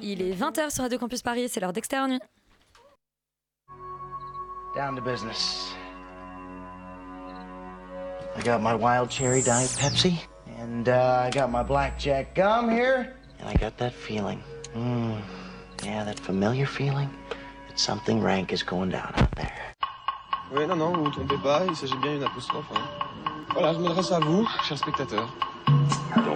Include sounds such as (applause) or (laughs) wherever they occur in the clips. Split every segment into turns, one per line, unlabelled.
Il est 20h sur Radio Campus Paris, c'est l'heure d'extérieur nuit.
Down to business. I got my wild cherry diet Pepsi, and uh, I got my blackjack gum here, and I got that feeling. Mm, yeah, that familiar feeling that something rank is going down out there.
Oui, non, non, vous ne vous trompez pas, il s'agit bien d'une apostrophe. hein. Voilà, je m'adresse à vous, chers spectateurs.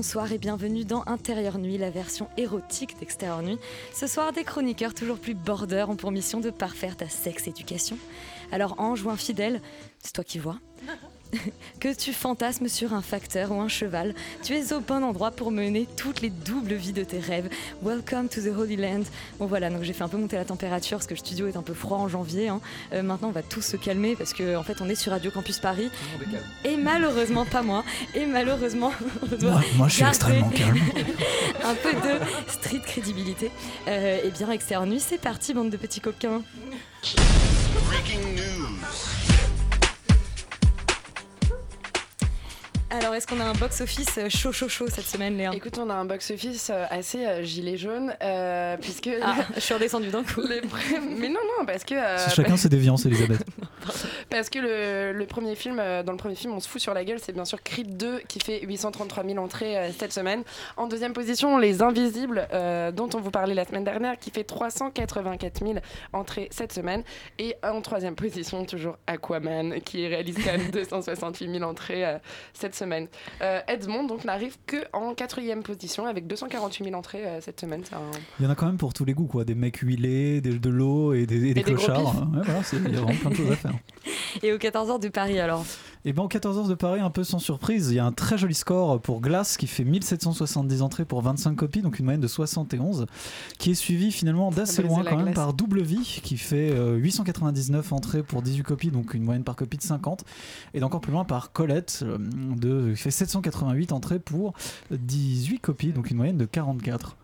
Bonsoir et bienvenue dans Intérieur Nuit, la version érotique d'Extérieur Nuit. Ce soir, des chroniqueurs toujours plus border ont pour mission de parfaire ta sexe-éducation. Alors, ange ou infidèle, c'est toi qui vois. Que tu fantasmes sur un facteur ou un cheval, tu es au bon endroit pour mener toutes les doubles vies de tes rêves. Welcome to the Holy Land. Bon voilà, donc j'ai fait un peu monter la température parce que le studio est un peu froid en janvier. hein. Euh, maintenant, on va tous se calmer parce que en fait, on est sur Radio Campus Paris. Et malheureusement, pas moi. Et malheureusement, (laughs) on doit
Moi, moi, je suis extrêmement calme. (laughs)
un peu de street crédibilité. Euh, et bien, Extérieur Nuit, c'est parti, bande de petits coquins.
Breaking news.
Alors, est-ce qu'on a un box-office euh, chaud, chaud, chaud cette semaine, Léa?
Écoute, on a un box-office euh, assez euh, gilet jaune, euh, puisque...
Ah, je suis redescendue d'un coup. (laughs)
les pré- Mais non, non, parce que... euh,
Chacun ses déviances, Elisabeth. (laughs) (laughs)
Parce que le, le premier film, euh, dans le premier film, on se fout sur la gueule, c'est bien sûr Creed 2 qui fait 833 000 entrées euh, cette semaine. En deuxième position, Les Invisibles, euh, dont on vous parlait la semaine dernière, qui fait 384 000 entrées cette semaine. Et en troisième position, toujours Aquaman, qui réalise quand même (laughs) 268 000 entrées euh, cette semaine. Euh, Edmond, donc, n'arrive que en quatrième position avec 248 000 entrées euh, cette semaine. Un-
Il y en a quand même pour tous les goûts, quoi. Des mecs huilés, des, de l'eau et des, et des
des gros
clochards.
pifs.
Ouais, voilà, c'est- il y a vraiment plein de choses à faire. (laughs)
Et aux 14h de Paris, alors
Et bien, en 14 heures de Paris, un peu sans surprise, il y a un très joli score pour Glass qui fait 1770 entrées pour 25 copies, donc une moyenne de 71, qui est suivi finalement d'assez loin quand même
glace.
par Double Vie qui fait euh, 899 entrées pour 18 copies, donc une moyenne par copie de 50, et d'encore plus loin par Colette euh, de, qui fait 788 entrées pour 18 copies, donc une moyenne de 44.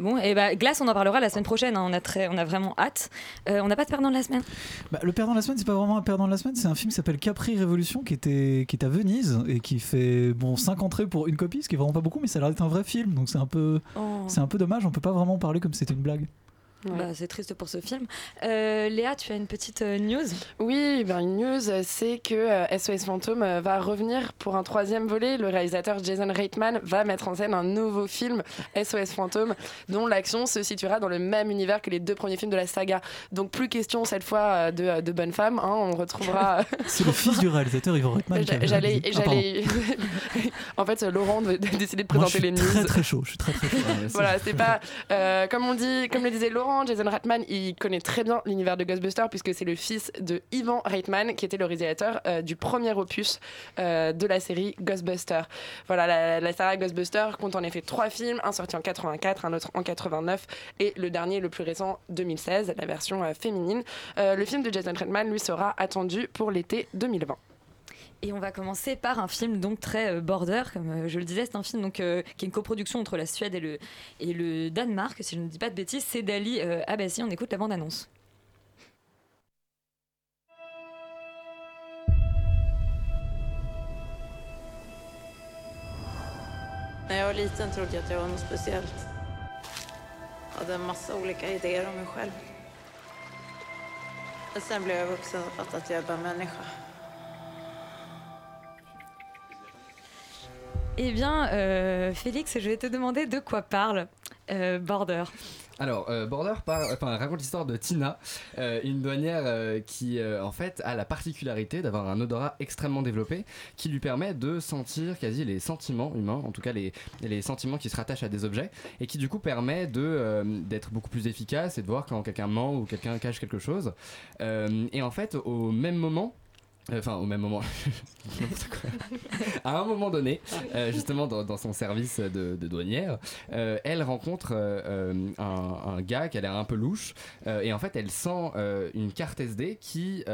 Bon, et bah, Glace, on en parlera la semaine prochaine. hein. On, a très, on a vraiment hâte. Euh, on n'a pas de perdant de la semaine
Bah, le perdant de la semaine, c'est pas vraiment un perdant de la semaine, c'est un film qui s'appelle Capri Révolution qui, était, qui est à Venise et qui fait bon 5 entrées pour une copie, ce qui est vraiment pas beaucoup, mais ça a l'air d'être un vrai film, donc c'est un peu.
Oh.
C'est un peu dommage, on peut pas vraiment parler comme si c'était une blague.
Ouais.
Bah, C'est triste pour ce film. Euh, Léa, tu as une petite euh, news?
Oui, ben une news, c'est que euh, SOS Fantôme euh, va revenir pour un troisième volet. Le réalisateur Jason Reitman va mettre en scène un nouveau film, SOS Fantôme, dont l'action se situera dans le même univers que les deux premiers films de la saga. Donc plus question cette fois euh, de, de bonne femme, hein, on retrouvera... (laughs)
C'est le fils du réalisateur Yvan Reitman.
J'allais...
Ah,
j'allais... (laughs) en fait, Laurent a décidé de
Moi,
présenter
je
les
suis
news.
très très chaud, je suis très très chaud. (laughs)
Voilà, c'est pas euh, comme on dit, comme le disait Laurent, Jason Reitman, il connaît très bien l'univers de Ghostbusters puisque c'est le fils de Ivan Reitman qui était le réalisateur euh, du premier opus euh, de la série Ghostbusters. Voilà, la, la saga Ghostbusters compte en effet trois films, un sorti en 84, un autre en 89 et le dernier, le plus récent, 2016, la version euh, féminine. Le film de Jason Reitman, lui, sera attendu pour l'été 2020.
Et on va commencer par un film donc très euh, border, comme euh, je le disais, c'est un film donc, euh, qui est une coproduction entre la Suède et le, et le Danemark, si je ne dis pas de bêtises, c'est d'Ali euh, Abbasi, on écoute la bande-annonce.
När jag var liten trodde jag att jag var något speciellt. Jag hade en massa olika idéer om mig själv. Men sen blev jag vuxen och fattade att jag är bara människa.
Eh bien, euh, Félix, je vais te demander de quoi parle euh, Border.
Alors, euh, Border raconte l'histoire de Tina, une douanière qui, en fait, a la particularité d'avoir un odorat extrêmement développé qui lui permet de sentir quasi les sentiments humains, en tout cas les, les sentiments qui se rattachent à des objets, et qui du coup permet de, d'être beaucoup plus efficace et de voir quand quelqu'un ment ou quelqu'un cache quelque chose. Et en fait, au même moment, Enfin, au même moment. (laughs) À un moment donné, euh, justement dans, dans son service de, de douanière, euh, elle rencontre euh, euh, un, un gars qui a l'air un peu louche. euh, et en fait, elle sent euh, une carte SD qui,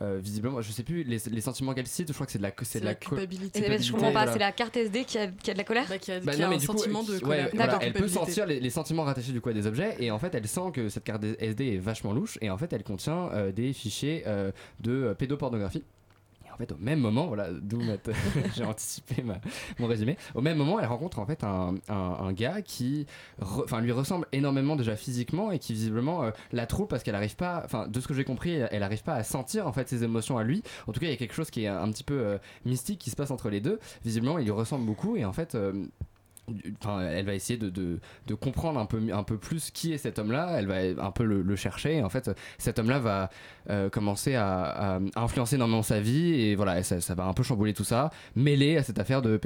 euh, visiblement, je sais plus les, les sentiments qu'elle cite, je crois que c'est de la, c'est de la, co-
Et je comprends pas,
voilà.
c'est la carte SD qui a, qui a de la colère
Bah non, mais du coup, ouais, voilà,
D'accord.
elle peut sentir les, les sentiments rattachés du coup à des objets et en fait elle sent que cette carte SD est vachement louche et en fait elle contient euh, des fichiers euh, de pédopornographie. En fait au même moment, voilà, d'où (laughs) j'ai anticipé mon résumé. Au même moment, elle rencontre en fait un, gars qui, lui ressemble énormément déjà physiquement et qui visiblement euh, la trouve parce qu'elle arrive pas, enfin de ce que j'ai compris, elle n'arrive pas à sentir en fait ses émotions à lui. En tout cas, il y a quelque chose qui est un petit peu euh, mystique qui se passe entre les deux. Visiblement, il lui ressemble beaucoup et en fait. euh, Enfin, elle va essayer de, de, de comprendre un peu, un peu plus qui est cet homme-là. Elle va un peu le, le chercher. Et en fait, cet homme-là va euh, commencer à, à influencer énormément sa vie. Et voilà, ça, ça va un peu chambouler tout ça, mêlé à cette affaire de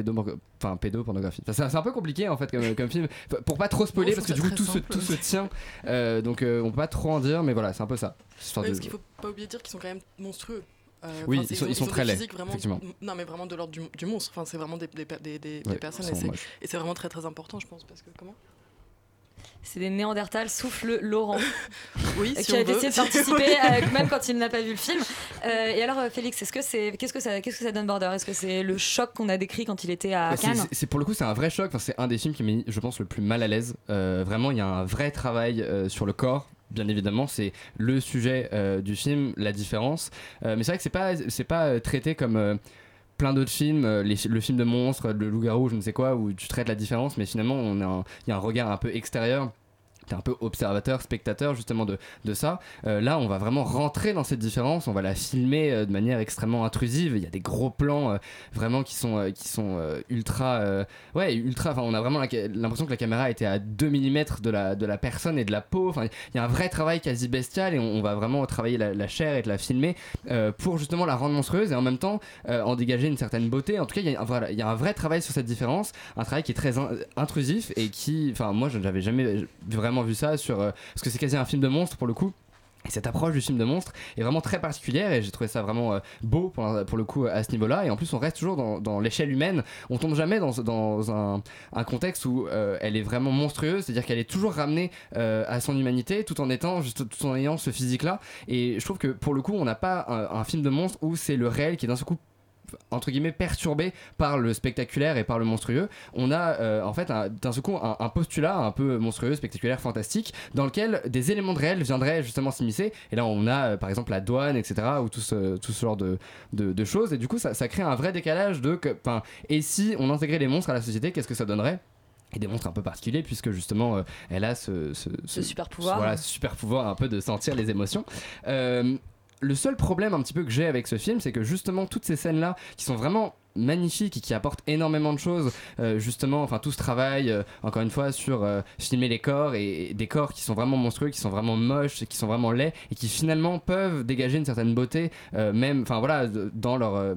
enfin, pédopornographie. Enfin, c'est- un peu compliqué en fait comme, comme film. Pour pas trop spoiler,
Non,
parce que du coup, tout se, tout tient. Euh, donc, euh, on peut pas trop en dire, mais voilà, c'est un peu ça.
Ouais,
de-
parce qu'il faut pas oublier de dire qu'ils sont quand même monstrueux. Euh,
Oui, ils
c'est-
sont- ils sont
ont
très laids,
vraiment. Non, mais vraiment de l'ordre du, du monstre. Enfin, c'est vraiment des, des, des, des- des
Ouais,
personnes. Et c'est- vraiment très très important, je pense. Parce que comment?
C'est des Néandertals, souffle Laurent. (laughs)
Oui, si
qui a décidé de (laughs) participer, euh, même quand il n'a pas vu le film. Euh, et alors, euh, Félix, est-ce que c'est, qu'est-ce que ça, qu'est-ce que ça donne Border? Est-ce que c'est le choc qu'on a décrit quand il était à
Bah, c'est-
Cannes?
c'est- pour le coup, c'est un vrai choc. Enfin, c'est un des films qui m'a mis, je pense, le plus mal à l'aise. Euh, vraiment, il y a un vrai travail euh, sur le corps. Bien évidemment, c'est le sujet euh, du film, la différence. Euh, mais c'est vrai que c'est pas, c'est pas euh, traité comme plein d'autres films, le film de monstre, le loup-garou, je ne sais quoi, où tu traites la différence. Mais finalement, il y a un regard un peu extérieur. T'es un peu observateur, spectateur justement de, de ça. Euh, là, on va vraiment rentrer dans cette différence, on va la filmer euh, de manière extrêmement intrusive. Il y a des gros plans euh, vraiment qui sont, qui sont ultra. ouais, ultra. Enfin, on a vraiment l'impression que la caméra était à 2 mm de la, de la personne et de la peau. Enfin, il y a un vrai travail quasi bestial et on, va vraiment travailler la, chair et de la filmer pour justement la rendre monstrueuse et en même temps en dégager une certaine beauté. En tout cas, il y, a voilà, il y a un vrai travail sur cette différence, un travail qui est très in- intrusif et qui. Enfin, moi, je n'avais jamais vraiment vu ça sur. euh, parce que c'est quasi un film de monstre pour le coup. Et cette approche du film de monstre est vraiment très particulière et j'ai trouvé ça vraiment euh, beau pour, pour le coup à ce niveau-là. Et en plus, on reste toujours dans, dans l'échelle humaine. On tombe jamais dans, dans un, un contexte où euh, elle est vraiment monstrueuse, c'est-à-dire qu'elle est toujours ramenée à son humanité tout en étant, juste, tout en ayant ce physique-là. Et je trouve que pour le coup, on n'a pas un, un film de monstre où c'est le réel qui est d'un seul coup entre guillemets perturbé par le spectaculaire et par le monstrueux. On a euh, en fait un- d'un seul coup un, un postulat un peu monstrueux spectaculaire fantastique dans lequel des éléments de réel viendraient justement s'immiscer. Et là on a euh, par exemple la douane etc ou tout ce, tout ce genre de, de, de choses. Et du coup ça, ça crée un vrai décalage de que- et si on intégrait les monstres à la société qu'est-ce que ça donnerait? Et des monstres un peu particuliers puisque justement euh, elle a ce, ce,
Ce super pouvoir.
voilà, super pouvoir un peu de sentir les émotions. Euh, le seul problème un petit peu que j'ai avec ce film, c'est que justement toutes ces scènes-là, qui sont vraiment magnifiques et qui apportent énormément de choses, euh, justement, enfin tout ce travail, euh, encore une fois, sur euh, filmer les corps et, et des corps qui sont vraiment monstrueux, qui sont vraiment moches, qui sont vraiment laids et qui finalement peuvent dégager une certaine beauté, même, enfin voilà, dans leur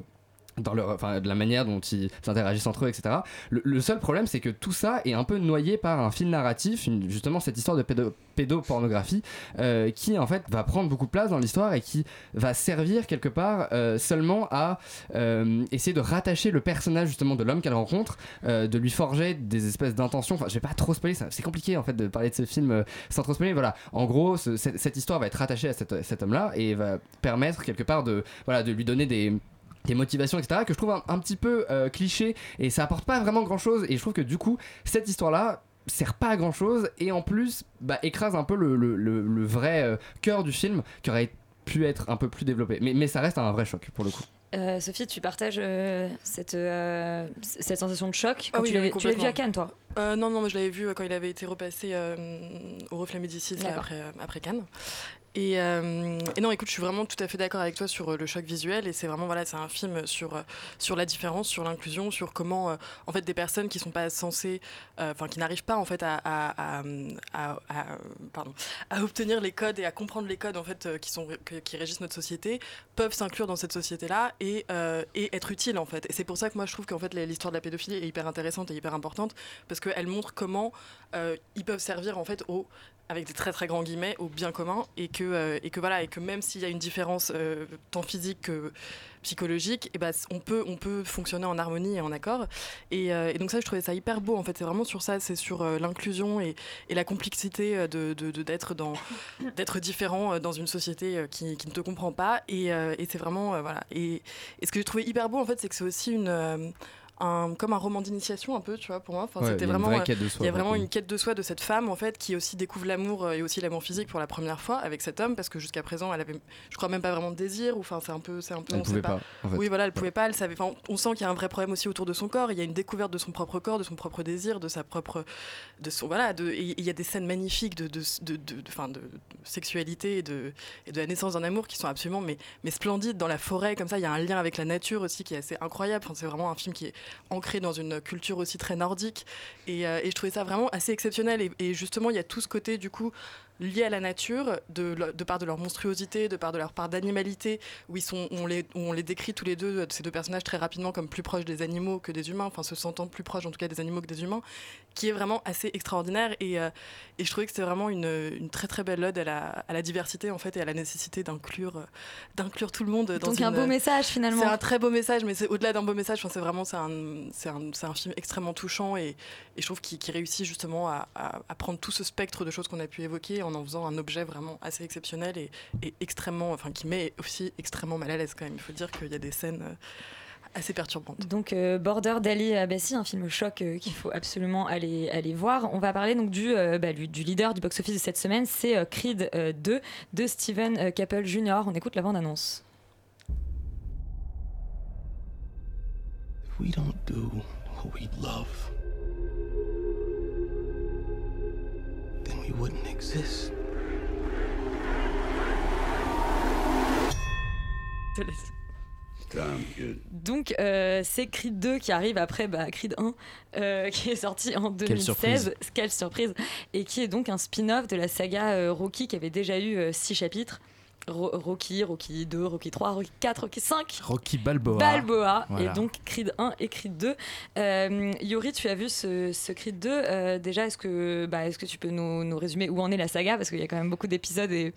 de la manière dont ils interagissent entre eux, etc. Le, seul problème, c'est que tout ça est un peu noyé par un fil narratif, justement cette histoire de pédo- pédopornographie, euh, qui en fait va prendre beaucoup de place dans l'histoire et qui va servir quelque part euh, seulement à euh, essayer de rattacher le personnage justement de l'homme qu'elle rencontre, de lui forger des espèces d'intentions. Enfin, je vais pas trop spoiler, c'est compliqué en fait de parler de ce film sans trop spoiler. Voilà, en gros, ce- cette, histoire va être rattachée à cet homme-là et va permettre quelque part de, voilà, de lui donner des des motivations etc que je trouve un, un petit peu euh, cliché et ça apporte pas vraiment grand chose et je trouve que du coup cette histoire là sert pas à grand chose et en plus bah, écrase un peu le, le- le- le vrai euh, cœur du film qui aurait pu être un peu plus développé mais, mais ça reste un vrai choc pour le coup
Euh, Sophie, tu partages euh, cette, euh, cette sensation de choc
Ah
quand
oui,
tu l'avais
oui,
tu l'avais vu à. Cannes, toi
Euh, non, non, mais je l'avais vu quand il avait été repassé euh, au Reflet Médicis après, euh, après Cannes. Et, euh, et non, écoute, je suis vraiment tout à fait d'accord avec toi sur euh, le choc visuel. Et c'est vraiment, voilà, c'est un film sur, euh, sur la différence, sur l'inclusion, sur comment, en fait, des personnes qui sont pas censées, enfin, qui n'arrivent pas, en fait, à, à, à, obtenir les codes et à comprendre les codes, en fait, qui, sont, qui régissent notre société, peuvent s'inclure dans cette société-là et, et être utiles, en fait. Et c'est pour ça que moi, je trouve qu'en fait, l'histoire de la pédophilie est hyper intéressante et hyper importante parce qu'elle montre comment ils peuvent servir, en fait, au avec des très très grands guillemets au bien commun et que euh, et que voilà et que même s'il y a une différence euh, tant physique que psychologique, et ben on peut on peut fonctionner en harmonie et en accord. Et, euh, et donc ça, je trouvais ça hyper beau. En fait, c'est vraiment sur ça, c'est sur l'inclusion et, la complexité de d'être dans d'être différent dans une société qui, qui ne te comprend pas. Et, c'est vraiment voilà. Et, ce que j'ai trouvé hyper beau en fait, c'est que c'est aussi une un, comme un roman d'initiation un peu, tu vois, pour moi. Enfin,
Ouais,
c'était
il y a une
vraiment,
vraie
euh,
quête de soi,
il y a vraiment
beaucoup.
une quête de soi de cette femme en fait qui aussi découvre l'amour euh, et aussi l'amour physique pour la première fois avec cet homme parce que jusqu'à présent elle avait, je crois même pas vraiment de désir ou enfin c'est un peu, c'est un peu,
Elle
on sait
pouvait pas, en fait.
Oui voilà, elle pouvait pas, elle savait. Enfin, on sent qu'il y a un vrai problème aussi autour de son corps. Il y a une découverte de son propre corps, de son propre désir, de sa propre, de son voilà, de, et il y a des scènes magnifiques de de de, de, de sexualité et de et de la naissance d'un amour qui sont absolument mais mais splendides dans la forêt comme ça. Il y a un lien avec la nature aussi qui est assez incroyable. Enfin, c'est vraiment un film qui est ancré dans une culture aussi très nordique. Et, euh, et je trouvais ça vraiment assez exceptionnel. Et, et justement il y a tout ce côté du coup lié à la nature de, de part de leur monstruosité de part de leur part d'animalité où ils sont on les où on les décrit tous les deux ces deux personnages très rapidement comme plus proches des animaux que des humains enfin se sentant plus proches en tout cas des animaux que des humains qui est vraiment assez extraordinaire et, euh, et je trouvais que c'était vraiment une, une très très belle ode à la, à la diversité en fait et à la nécessité d'inclure euh, d'inclure tout le monde dans
Donc un
une-
beau message finalement.
c'est un très beau message, mais c'est au-delà d'un beau message. Enfin, c'est vraiment c'est un, un, un film extrêmement touchant et, et je trouve qu'il réussit justement à, à- à prendre tout ce spectre de choses qu'on a pu évoquer en en faisant un objet vraiment assez exceptionnel et, et extrêmement, enfin qui met aussi extrêmement mal à l'aise quand même. Il faut dire qu'il y a des scènes euh, assez perturbantes.
Donc euh, Border d'Ali Abassi, un film choc euh, qu'il faut absolument aller, aller voir. On va parler donc du, euh, bah, du, du leader du box-office de cette semaine, c'est euh, Creed euh, 2 de Steven euh, Caple Jr. On écoute la bande-annonce.
We don't do what we love, then we wouldn't exist.
Donc euh, c'est Creed 2 qui arrive après bah, Creed 1 euh, (laughs) qui est sorti en
Quelle
2016.
surprise.
Quelle surprise Et qui est donc un spin-off de la saga euh, Rocky qui avait déjà eu 6 chapitres. Ro- Rocky, Rocky 2, Rocky 3, Rocky 4, Rocky 5.
Rocky Balboa.
Balboa
Voilà.
et donc Creed 1 et Creed 2. Euh, Yori, tu as vu ce, ce Creed 2. euh, déjà, est-ce que, bah, est-ce que tu peux nous, nous résumer où en est la saga? Parce qu'il y a quand même beaucoup d'épisodes et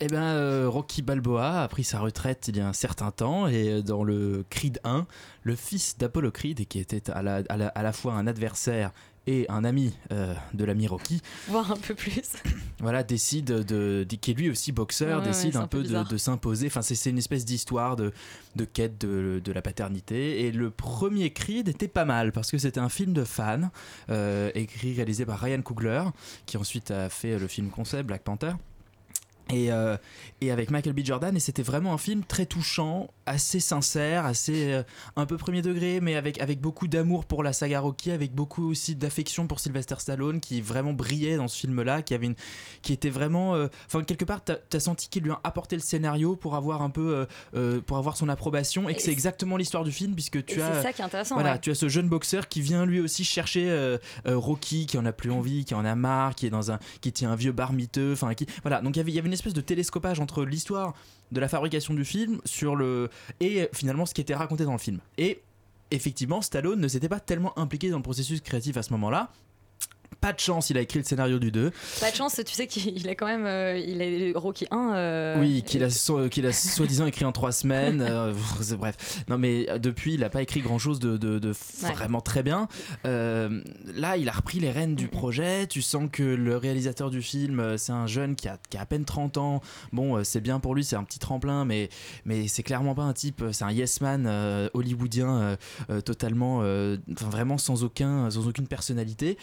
Eh ben, euh, Rocky Balboa a pris sa retraite il y a un certain temps et euh, dans le Creed 1, le fils d'Apollo Creed, qui était à la, à la- à la fois un adversaire et un ami euh, de l'ami Rocky,
voir un peu plus. (laughs)
voilà, décide de, de- qui est lui aussi boxeur,
Ouais,
décide un,
un peu
de, s'imposer. Enfin, c'est c'est une espèce d'histoire de, de quête de, de la paternité. Et le premier Creed était pas mal parce que c'était un film de fan, euh, écrit, réalisé par Ryan Coogler, qui ensuite a fait le film concept Black Panther. Et, euh, et avec Michael B. Jordan, et c'était vraiment un film très touchant, assez sincère, assez euh, un peu premier degré, mais avec, avec beaucoup d'amour pour la saga Rocky, avec beaucoup aussi d'affection pour Sylvester Stallone, qui vraiment brillait dans ce film-là, qui avait une, qui était vraiment, euh, enfin quelque part, t'as as senti qu'il lui a apporté le scénario pour avoir un peu, pour avoir son approbation, et que
Et
c'est
c'est-
exactement l'histoire du film, puisque tu as,
c'est ça qui est intéressant,
voilà,
ouais.
tu as ce jeune boxeur qui vient lui aussi chercher Rocky, qui en a plus envie, qui en a marre, qui est dans un, qui tient un vieux bar miteux, enfin qui, voilà. Donc il y avait- y avait une de télescopage entre l'histoire de la fabrication du film sur le et finalement ce qui était raconté dans le film. Et effectivement, Stallone ne s'était pas tellement impliqué dans le processus créatif à ce moment-là. Pas de chance, il a écrit le scénario du 2.
Pas de chance, tu sais qu'il a quand même. euh, il a Rocky 1. euh,
Oui, qu'il a, so- a soi-disant écrit en trois semaines. euh, (laughs) bref. Non, mais depuis, il n'a pas écrit grand-chose de, de- de
Ouais.
vraiment très bien. Là, il a repris les rênes du projet. Tu sens que le réalisateur du film, c'est un jeune qui a, qui a à peine 30 ans. Bon, c'est bien pour lui, c'est un petit tremplin, mais, mais c'est clairement pas un type. C'est un yes man hollywoodien totalement, enfin, vraiment sans, aucun, sans aucune personnalité.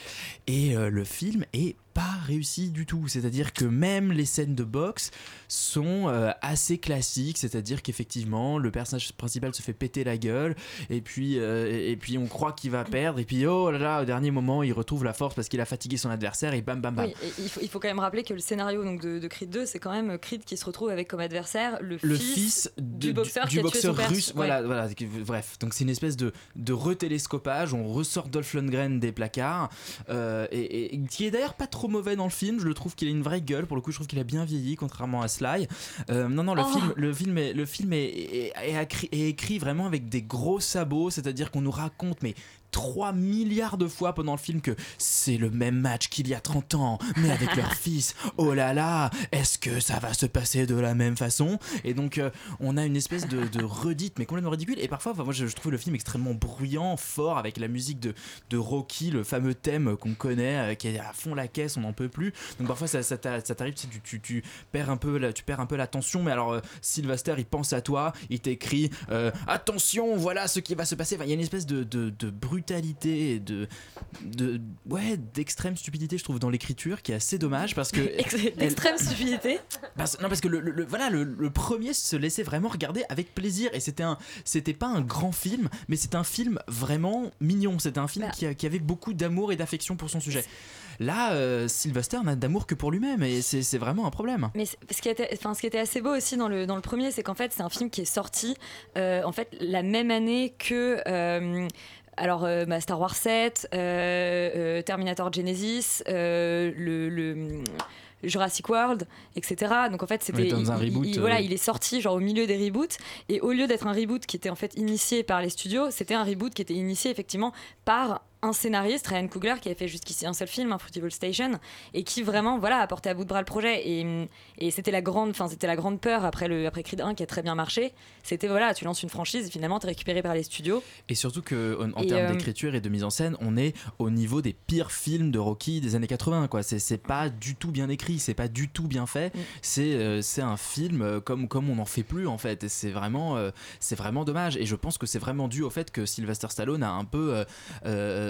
Et euh, le film est pas réussi du tout. C'est-à-dire que même les scènes de boxe sont euh, assez classiques. C'est-à-dire qu'effectivement, le personnage principal se fait péter la gueule, et puis, euh, et puis on croit qu'il va perdre, et puis oh là là, au dernier moment, il retrouve la force parce qu'il a fatigué son adversaire, et bam bam bam.
Oui, et il, faut, il faut quand même rappeler que le scénario donc, de, de Creed 2, c'est quand même Creed qui se retrouve avec comme adversaire le,
le
fils,
fils de-
du boxeur,
du
qui a tué
boxeur
son père.
russe.
Ouais.
Voilà, voilà. Bref, donc c'est une espèce de, de retélescopage. On ressort Dolph Lundgren des placards, euh, et, et- qui est d'ailleurs pas trop mauvais dans le film. Je le trouve qu'il a une vraie gueule. Pour le coup, je trouve qu'il a bien vieilli, contrairement à Sly. Euh, non, non, le
Oh.
film, le film, est, le film est, écrit vraiment avec des gros sabots. C'est-à-dire qu'on nous raconte, mais 3 milliards de fois pendant le film que c'est le même match qu'il y a 30 ans, mais avec leur (laughs) fils. Oh là là, est-ce que ça va se passer de la même façon? Et donc, euh, on a une espèce de, de redite, mais complètement ridicule. Et parfois, enfin, moi, je, je trouve le film extrêmement bruyant, fort, avec la musique de, de Rocky, le fameux thème qu'on connaît, euh, qui est à fond la caisse, on n'en peut plus. Donc, parfois, ça, ça t'a- ça t'arrive, tu, sais, tu, tu, tu perds un peu, la- tu perds un peu l'attention. Mais alors, euh, Sylvester, il pense à toi, il t'écrit Attention, voilà ce qui va se passer. Enfin, il y a une espèce de, de, de brutalité et de, de ouais d'extrême stupidité je trouve dans l'écriture qui est assez dommage parce que (laughs)
D'extrême stupidité.
parce- non parce que le, le- le- voilà le, le premier se laissait vraiment regarder avec plaisir et c'était un c'était pas un grand film mais c'était un film vraiment mignon c'était un film
Bah.
qui, avait beaucoup d'amour et d'affection pour son sujet là euh, Sylvester n'a d'amour que pour lui-même et c'est c'est vraiment un problème
Mais c- ce qui, était, enfin, ce qui était assez beau aussi dans le, dans le premier, c'est qu'en fait, c'est un film qui est sorti euh, en fait, la même année que. euh, alors, bah, Star Wars 7, euh, euh, Terminator Genesis, le. le Jurassic World, etc. Donc en fait, c'était il-
reboot,
il- voilà, il est sorti genre au milieu des reboots et au lieu d'être un reboot qui était en fait initié par les studios, c'était un reboot qui était initié effectivement par un scénariste, Ryan Coogler, qui avait fait jusqu'ici un seul film, un Fruitvale Station, et qui vraiment voilà a porté à bout de bras le projet. Et, et c'était la grande, c'était la grande peur après le après Creed 1 qui a très bien marché. C'était voilà, tu lances une franchise et finalement t'es récupéré par les studios.
Et surtout que en, termes
euh,
d'écriture et de mise en scène, on est au niveau des pires films de Rocky des années 80 quoi. C'est c'est pas du tout bien écrit, c'est pas du tout bien fait.
Mm.
C'est euh, c'est un film euh, comme comme on n'en fait plus en fait. Et c'est vraiment euh, c'est vraiment dommage. Et je pense que c'est vraiment dû au fait que Sylvester Stallone a un peu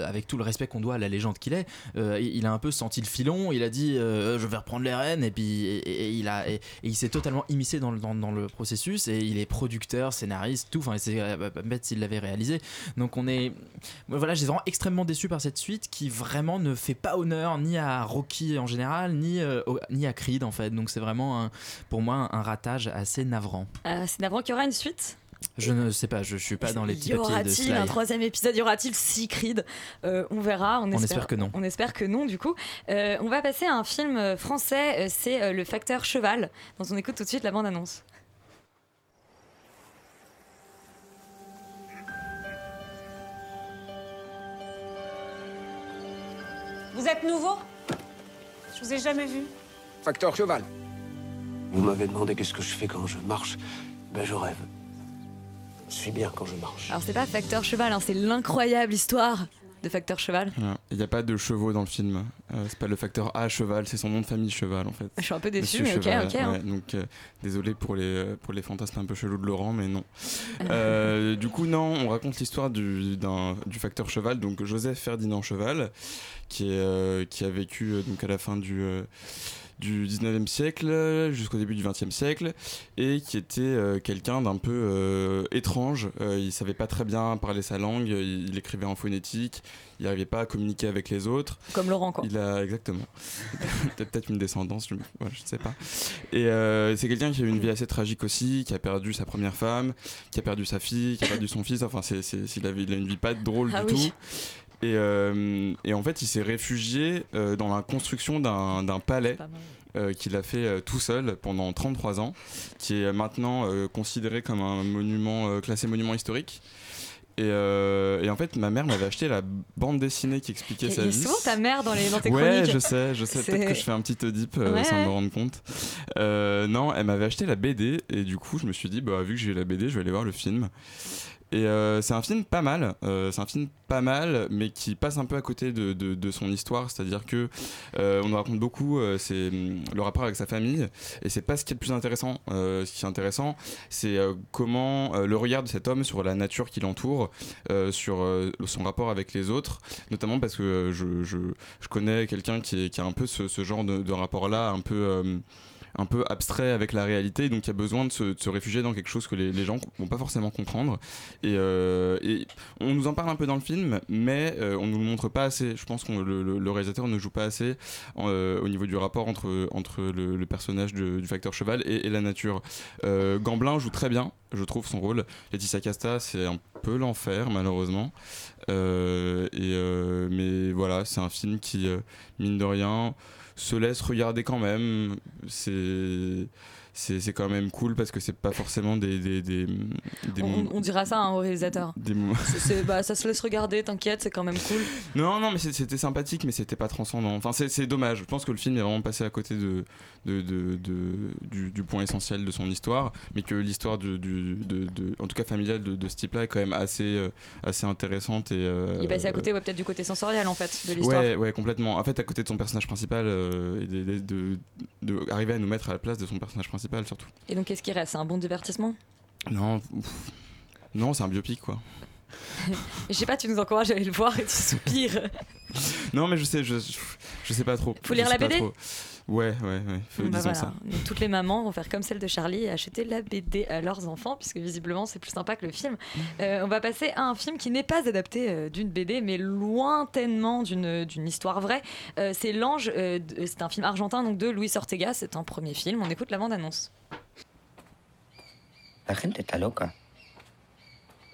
avec tout le respect qu'on doit à la légende qu'il est, euh, il a un peu senti le filon. Il a dit euh, je vais reprendre les rênes et puis il a il s'est totalement immiscé dans le dans, le processus et il est producteur, scénariste, tout. Enfin c'est euh, bête s'il l'avait réalisé. Donc on est voilà, j'étais vraiment extrêmement déçu par cette suite qui vraiment ne fait pas honneur ni à Rocky en général, ni, euh, ni à Creed en fait. Donc c'est vraiment pour moi un ratage assez navrant.
Euh, c'est navrant qu'il y aura une suite?
Je ne sais pas, je suis pas dans les petits
y
papiers de
aura-t-il un troisième épisode Y aura-t-il six Creed Euh, On verra. On,
On espère que non.
On espère que non, du coup. Euh, on va passer à un film euh, français. euh, c'est Le Facteur Cheval, dont on écoute tout de suite la bande-annonce.
Vous êtes nouveau? Je vous ai jamais vu.
Facteur cheval. Vous m'avez demandé qu'est-ce que je fais quand je marche. Ben je rêve. Je suis bien quand je marche.
Alors, c'est pas Facteur Cheval, hein, c'est l'incroyable histoire de Facteur Cheval.
Il n'y a pas de chevaux dans le film. Euh, c'est pas le facteur A cheval, c'est son nom de famille cheval en fait.
Je suis un peu
Monsieur
mais ok,
Cheval,
ok, hein.
ouais, donc euh, désolé pour les euh, pour les fantasmes un peu chelous de Laurent, mais non. (laughs) Euh, du coup non, on raconte l'histoire du d'un du facteur cheval, donc Joseph Ferdinand Cheval, qui est euh, qui a vécu euh, donc à la fin du euh, du 19e siècle jusqu'au début du 20e siècle et qui était euh, quelqu'un d'un peu euh, étrange. Euh, il savait pas très bien parler sa langue, il, il écrivait en phonétique, il n'arrivait pas à communiquer avec les autres.
Comme Laurent, quoi.
Il a exactement. (laughs) Peut-être une descendance, je, ouais, ne sais pas. Et euh, c'est quelqu'un qui a eu une vie assez tragique aussi, qui a perdu sa première femme, qui a perdu sa fille, qui a perdu son fils. Enfin, c'est, c'est, il, avait, il a une vie pas drôle
Ah
du
oui.
tout. Et, euh, et en fait, il s'est réfugié euh, dans la construction d'un, palais. euh, qu'il a fait euh, tout seul pendant 33 ans, qui est maintenant euh, considéré comme un monument classé monument historique. Et, et en fait, ma mère m'avait acheté la bande dessinée qui expliquait sa vie.
souvent ta mère dans, les, dans tes
Ouais,
chroniques.
je sais, je sais. Peut-être
C'est-
que je fais un petit Oedipe
Ouais,
sans me rendre compte. Non, elle m'avait acheté la BD et du coup, je me suis dit, bah, vu que j'ai la BD, je vais aller voir le film. Et euh, c'est un film pas mal, euh, c'est un film pas mal, mais qui passe un peu à côté de, son histoire, c'est-à-dire que euh, on nous raconte beaucoup c'est hum, le rapport avec sa famille, et c'est pas ce qui est le plus intéressant. Ce qui est intéressant, c'est comment le regard de cet homme sur la nature qui l'entoure, sur son rapport avec les autres, notamment parce que je, connais quelqu'un qui, a un peu ce, genre de, rapport-là, un peu un peu abstrait avec la réalité, donc il y a besoin de se, se réfugier dans quelque chose que les, les gens vont pas forcément comprendre. Et, euh, et on nous en parle un peu dans le film, mais euh, on nous le montre pas assez. Je pense que le, le- réalisateur ne joue pas assez euh, au niveau du rapport entre, entre le, personnage de- du facteur cheval et, la nature. Euh, Gamblin joue très bien, je trouve, son rôle. Laetitia Casta, c'est un peu l'enfer, malheureusement. Et, mais voilà, c'est un film qui, mine de rien, se laisse regarder quand même. C'est c'est c'est quand même cool parce que c'est pas forcément des. des, des, des
On, on dira ça hein, au réalisateur.
des
bah, ça se laisse regarder, t'inquiète, c'est quand même cool.
Non, non, mais c'était sympathique, mais c'était pas transcendant. Enfin, c'est c'est dommage. Je pense que le film est vraiment passé à côté de, de, de- de- du, du point essentiel de son histoire, mais que l'histoire du, du- de, en tout cas familiale de, ce type-là est quand même assez, euh, assez intéressante et. euh,
Il est passé à côté, ouais, peut-être du côté sensoriel en fait de l'histoire.
Ouais, ouais, complètement. En fait, à côté de son personnage principal, euh, et de arriver à nous mettre à la place de son personnage principal, surtout.
Et donc qu'est-ce qui reste C'est un bon divertissement?
Non, ouf. non, c'est un biopic, quoi. (laughs)
Je sais pas, tu nous encourages à aller le voir et tu soupires.
Non, mais je sais, je, je, je sais pas trop.
Faut lire la BD?
trop. Ouais, ouais, ouais. Faut-
Bah
disons
voilà.
ça.
Donc, toutes les mamans vont faire comme celle de Charlie et acheter la BD à leurs enfants, puisque visiblement c'est plus sympa que le film. Euh, on va passer à un film qui n'est pas adapté euh, d'une BD, mais lointainement d'une d'une histoire vraie. Euh, c'est L'Ange, euh, c'est un film argentin donc de Luis Ortega, c'est un premier film. On écoute la bande-annonce.
La gente está loca.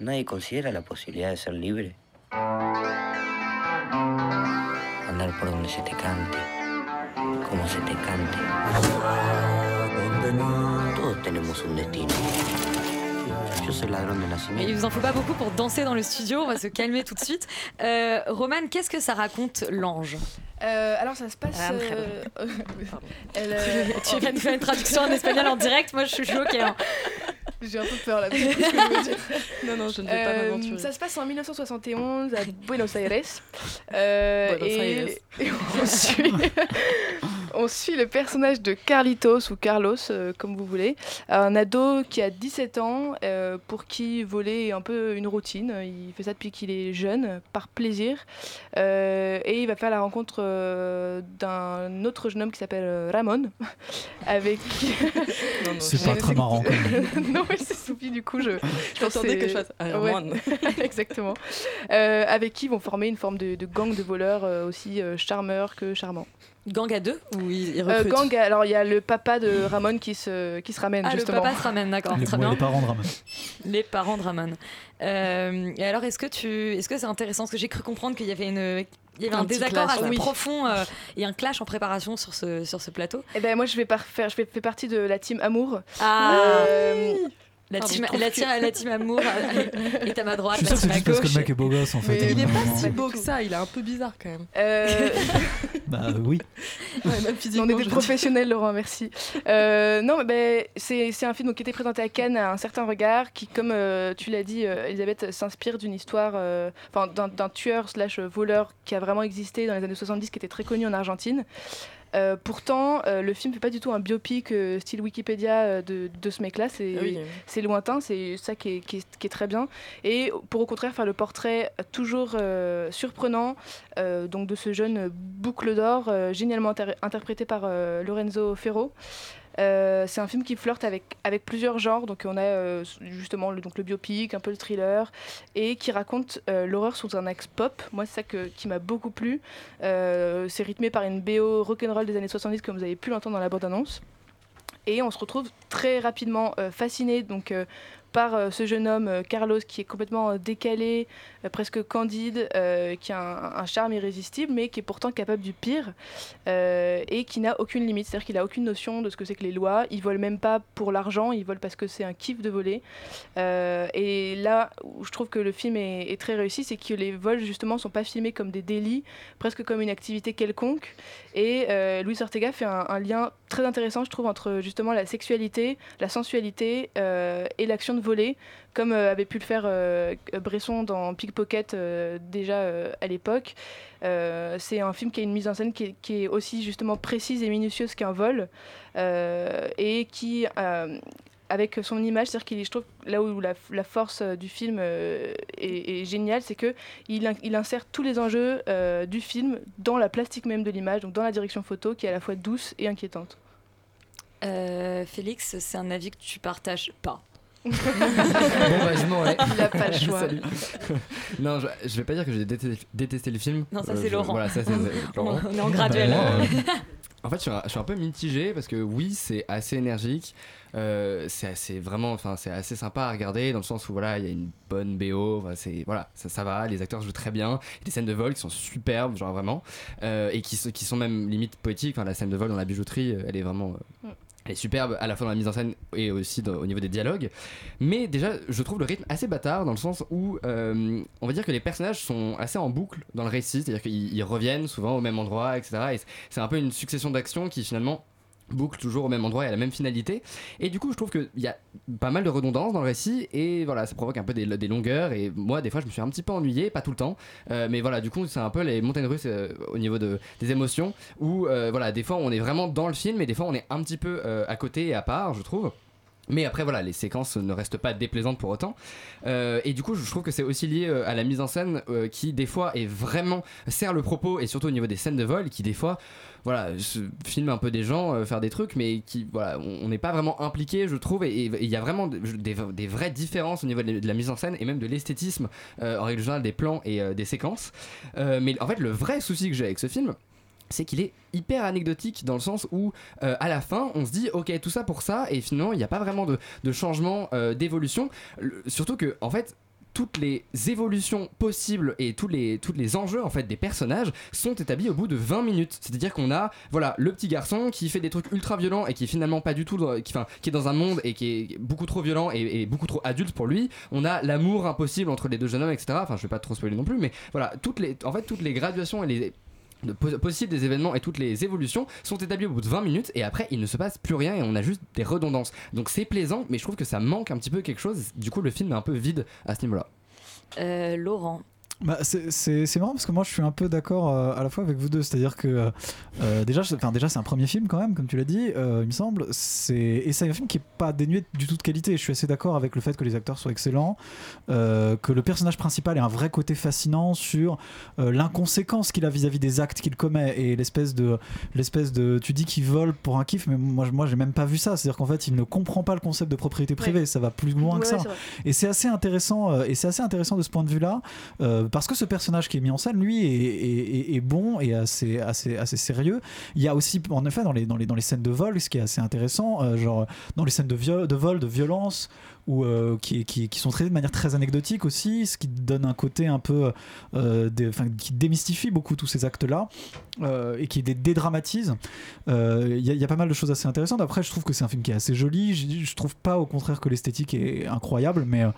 Nadie considera la posibilidad de ser libre. Andar por donde se te cante, como se te cante. Todos tenemos un destino. Yo soy ladrón de
Mais
nacimiento.
il vous en faut pas beaucoup pour danser dans le studio, on va se calmer tout de suite. Euh, Roman, qu'est-ce que ça raconte L'Ange?
Euh, alors ça se passe.
Ah,
euh, (laughs) elle, euh, (laughs)
Tu viens de faire une traduction en espagnol en direct, moi je suis choquée. hein.
J'ai un peu peur là. parce que je sais ce que je veux dire. (laughs)
Non, non, je ne vais pas
Euh,
m'aventurer.
Ça se passe en 1971 à Buenos Aires. (laughs) Euh,
Buenos
et,
Aires. (laughs)
et on, suit, on suit le personnage de Carlitos ou Carlos, euh, comme vous voulez, un ado qui a 17 ans, euh, pour qui voler est un peu une routine. Il fait ça depuis qu'il est jeune, par plaisir. Euh, et il va faire la rencontre euh, d'un autre jeune homme qui s'appelle Ramon, (laughs) avec. (laughs)
C'est pas très marrant, quand même. (laughs)
non, mais c'est Sophie, du coup, je.
J'attendais
c'est-
que je fasse
Ouais,
Ramon.
Exactement. Euh, avec qui ils vont former une forme de, de gang de voleurs euh, aussi euh, charmeurs que charmants.
Gang à deux ou ils,
Euh,
recrutent
gang, alors il y a le papa de Ramon qui se, qui se ramène
Ah,
justement.
le papa se ramène, d'accord,
Les,
très
ouais,
bien.
les parents de Ramon.
Les parents de Ramon. Euh, et alors, est-ce que tu, est-ce que c'est intéressant? Parce que j'ai cru comprendre qu'il y avait une, il y avait un, désaccord
clash,
assez
oui.
profond euh, et un clash en préparation sur ce, sur ce plateau.
Et ben moi je vais par- faire, je fais, fais partie de la team Amour.
Ah.
Euh,
La
pardon,
team, la
que-
team, la team amour est à ma droite,
Je sûr que c'est parce que
gauche.
le mec est beau gosse en fait.
Mais il est
évidemment.
pas si beau que ça, il est un peu bizarre quand même.
Euh, (laughs)
Bah oui.
Ouais,
on est des professionnels, Laurent, merci. Euh, non, mais ben, c'est c'est un film donc, qui était présenté à Cannes à un certain regard, qui, comme euh, tu l'as dit, euh, Elisabeth, s'inspire d'une histoire, euh, enfin d'un d'un tueur slash voleur qui a vraiment existé dans les années 70, qui était très connu en Argentine. Euh, pourtant, euh, le film fait pas du tout un biopic euh, style Wikipédia de, de ce mec-là. C'est
Ah oui.
lointain, c'est ça qui est, qui, est, qui est très bien. Et pour au contraire faire le portrait toujours surprenant donc de ce jeune boucle d'or, génialement inter- interprété par Lorenzo Ferro. Euh, c'est un film qui flirte avec, plusieurs genres, donc on a euh, justement le, donc le biopic, un peu le thriller, et qui raconte euh, l'horreur sous un axe pop. Moi, c'est ça que- qui m'a beaucoup plu. C'est rythmé par une BO rock'n'roll des années 70, comme vous avez pu l'entendre dans la bande-annonce. Et on se retrouve très rapidement fasciné donc, par euh, ce jeune homme, euh, Carlos, qui est complètement euh, décalé, presque candide, qui a un, charme irrésistible, mais qui est pourtant capable du pire, et qui n'a aucune limite. C'est-à-dire qu'il n'a aucune notion de ce que c'est que les lois. Il vole même pas pour l'argent, il vole parce que c'est un kiff de voler. Et là où je trouve que le film est, très réussi, c'est que les vols, justement, sont pas filmés comme des délits, presque comme une activité quelconque. Et euh, Luis Ortega fait un, lien très intéressant, je trouve, entre justement la sexualité, la sensualité et l'action de voler, comme euh, avait pu le faire euh, Bresson dans Pickpocket euh, déjà à l'époque. C'est un film qui a une mise en scène qui est, aussi justement précise et minutieuse qu'un vol, et qui avec son image, c'est-à-dire qu'il, je trouve, là où la, force du film est, géniale, c'est que il, in- il insère tous les enjeux du film dans la plastique même de l'image, donc dans la direction photo, qui est à la fois douce et inquiétante.
Félix, c'est un avis que tu partages pas.
Bon bah je m'en vais.
Il a pas le choix.
Salut. non, je, je vais pas dire que j'ai détesté, détesté le film.
Non, ça,
Euh,
c'est Laurent.
Voilà, ça c'est (laughs) Laurent.
On est en graduel.
Bah, moi, euh, (laughs) en fait, je suis, un, je suis un peu mitigé parce que oui, c'est assez énergique. euh, c'est assez vraiment, enfin, c'est assez sympa à regarder dans le sens où voilà, il y a une bonne BO. c'est voilà, ça, ça va. Les acteurs jouent très bien. Il y a des scènes de vol qui sont superbes, genre vraiment, euh, et qui, qui sont même limite poétiques. Enfin, la scène de vol dans la bijouterie, elle est vraiment. euh, Elle est superbe à la fois dans la mise en scène et aussi au niveau des dialogues. Mais déjà, je trouve le rythme assez bâtard dans le sens où euh, on va dire que les personnages sont assez en boucle dans le récit, c'est-à-dire qu'ils ils reviennent souvent au même endroit, etc. Et c'est un peu une succession d'actions qui finalement boucle toujours au même endroit et à la même finalité. Et du coup, je trouve qu'il y a pas mal de redondance dans le récit et voilà, ça provoque un peu des, longueurs. Et moi, des fois, je me suis un petit peu ennuyé, pas tout le temps, Euh, mais voilà, du coup, c'est un peu les montagnes russes euh, au niveau de, des émotions où euh, voilà, des fois, on est vraiment dans le film et des fois, on est un petit peu à côté et à part, je trouve. Mais après, voilà, les séquences ne restent pas déplaisantes pour autant. Euh, et du coup, je trouve que c'est aussi lié euh, à la mise en scène euh, qui, des fois, est vraiment sert le propos et surtout au niveau des scènes de vol qui, des fois, voilà, filme un peu des gens faire des trucs, mais qui, voilà, on n'est pas vraiment impliqué, je trouve. Et il y a vraiment des, vraies différences au niveau de la- de la mise en scène et même de l'esthétisme, en règle générale, des plans et des séquences. Mais en fait, le vrai souci que j'ai avec ce film, c'est qu'il est hyper anecdotique dans le sens où euh, à la fin on se dit ok tout ça pour ça et finalement il n'y a pas vraiment de, de changement euh, d'évolution surtout que en fait toutes les évolutions possibles et tous les, tous les enjeux en fait des personnages sont établis au bout de 20 minutes. C'est-à-dire qu'on a voilà le petit garçon qui fait des trucs ultra violents et qui est finalement pas du tout qui, enfin, qui est dans un monde et qui est beaucoup trop violent et, et beaucoup trop adulte pour lui. On a l'amour impossible entre les deux jeunes hommes, etc. Enfin, je vais pas trop spoiler non plus, mais voilà toutes les en fait toutes les graduations et les de pos- possibles des événements et toutes les évolutions sont établies au bout de 20 minutes et après il ne se passe plus rien et on a juste des redondances. Donc c'est plaisant mais je trouve que ça manque un petit peu quelque chose. Du coup le film est un peu vide à ce niveau-là.
Euh, Laurent.
Bah, c'est- marrant parce que moi je suis un peu d'accord euh, à la fois avec vous deux, c'est-à-dire que euh, euh, déjà, enfin, déjà c'est un premier film quand même, comme tu l'as dit, euh, il me semble, c'est et c'est un film qui est pas dénué du tout de qualité. Je suis assez d'accord avec le fait que les acteurs soient excellents, que le personnage principal ait un vrai côté fascinant sur l'inconséquence qu'il a vis-à-vis des actes qu'il commet et l'espèce de l'espèce de tu dis qu'il vole pour un kiff, mais moi je- moi j'ai même pas vu ça, c'est-à-dire qu'en fait il ne comprend pas le concept de propriété privée, ça va plus loin
Ouais,
que ça. Et c'est assez intéressant, et c'est assez intéressant de ce point de vue-là, euh, parce que ce personnage qui est mis en scène, lui, est, bon et assez, assez, assez sérieux. Il y a aussi, en effet, dans les, dans les, dans les scènes de vol, ce qui est assez intéressant, euh, genre dans les scènes de, viol, de vol, de violence, ou euh, qui, qui, sont traitées de manière très anecdotique aussi, ce qui donne un côté un peu, euh, qui démystifie beaucoup tous ces actes-là euh, et qui dé- dédramatise. Euh, Il il y a pas mal de choses assez intéressantes. Après, je trouve que c'est un film qui est assez joli. Je, je trouve pas, au contraire, que l'esthétique est incroyable, mais euh,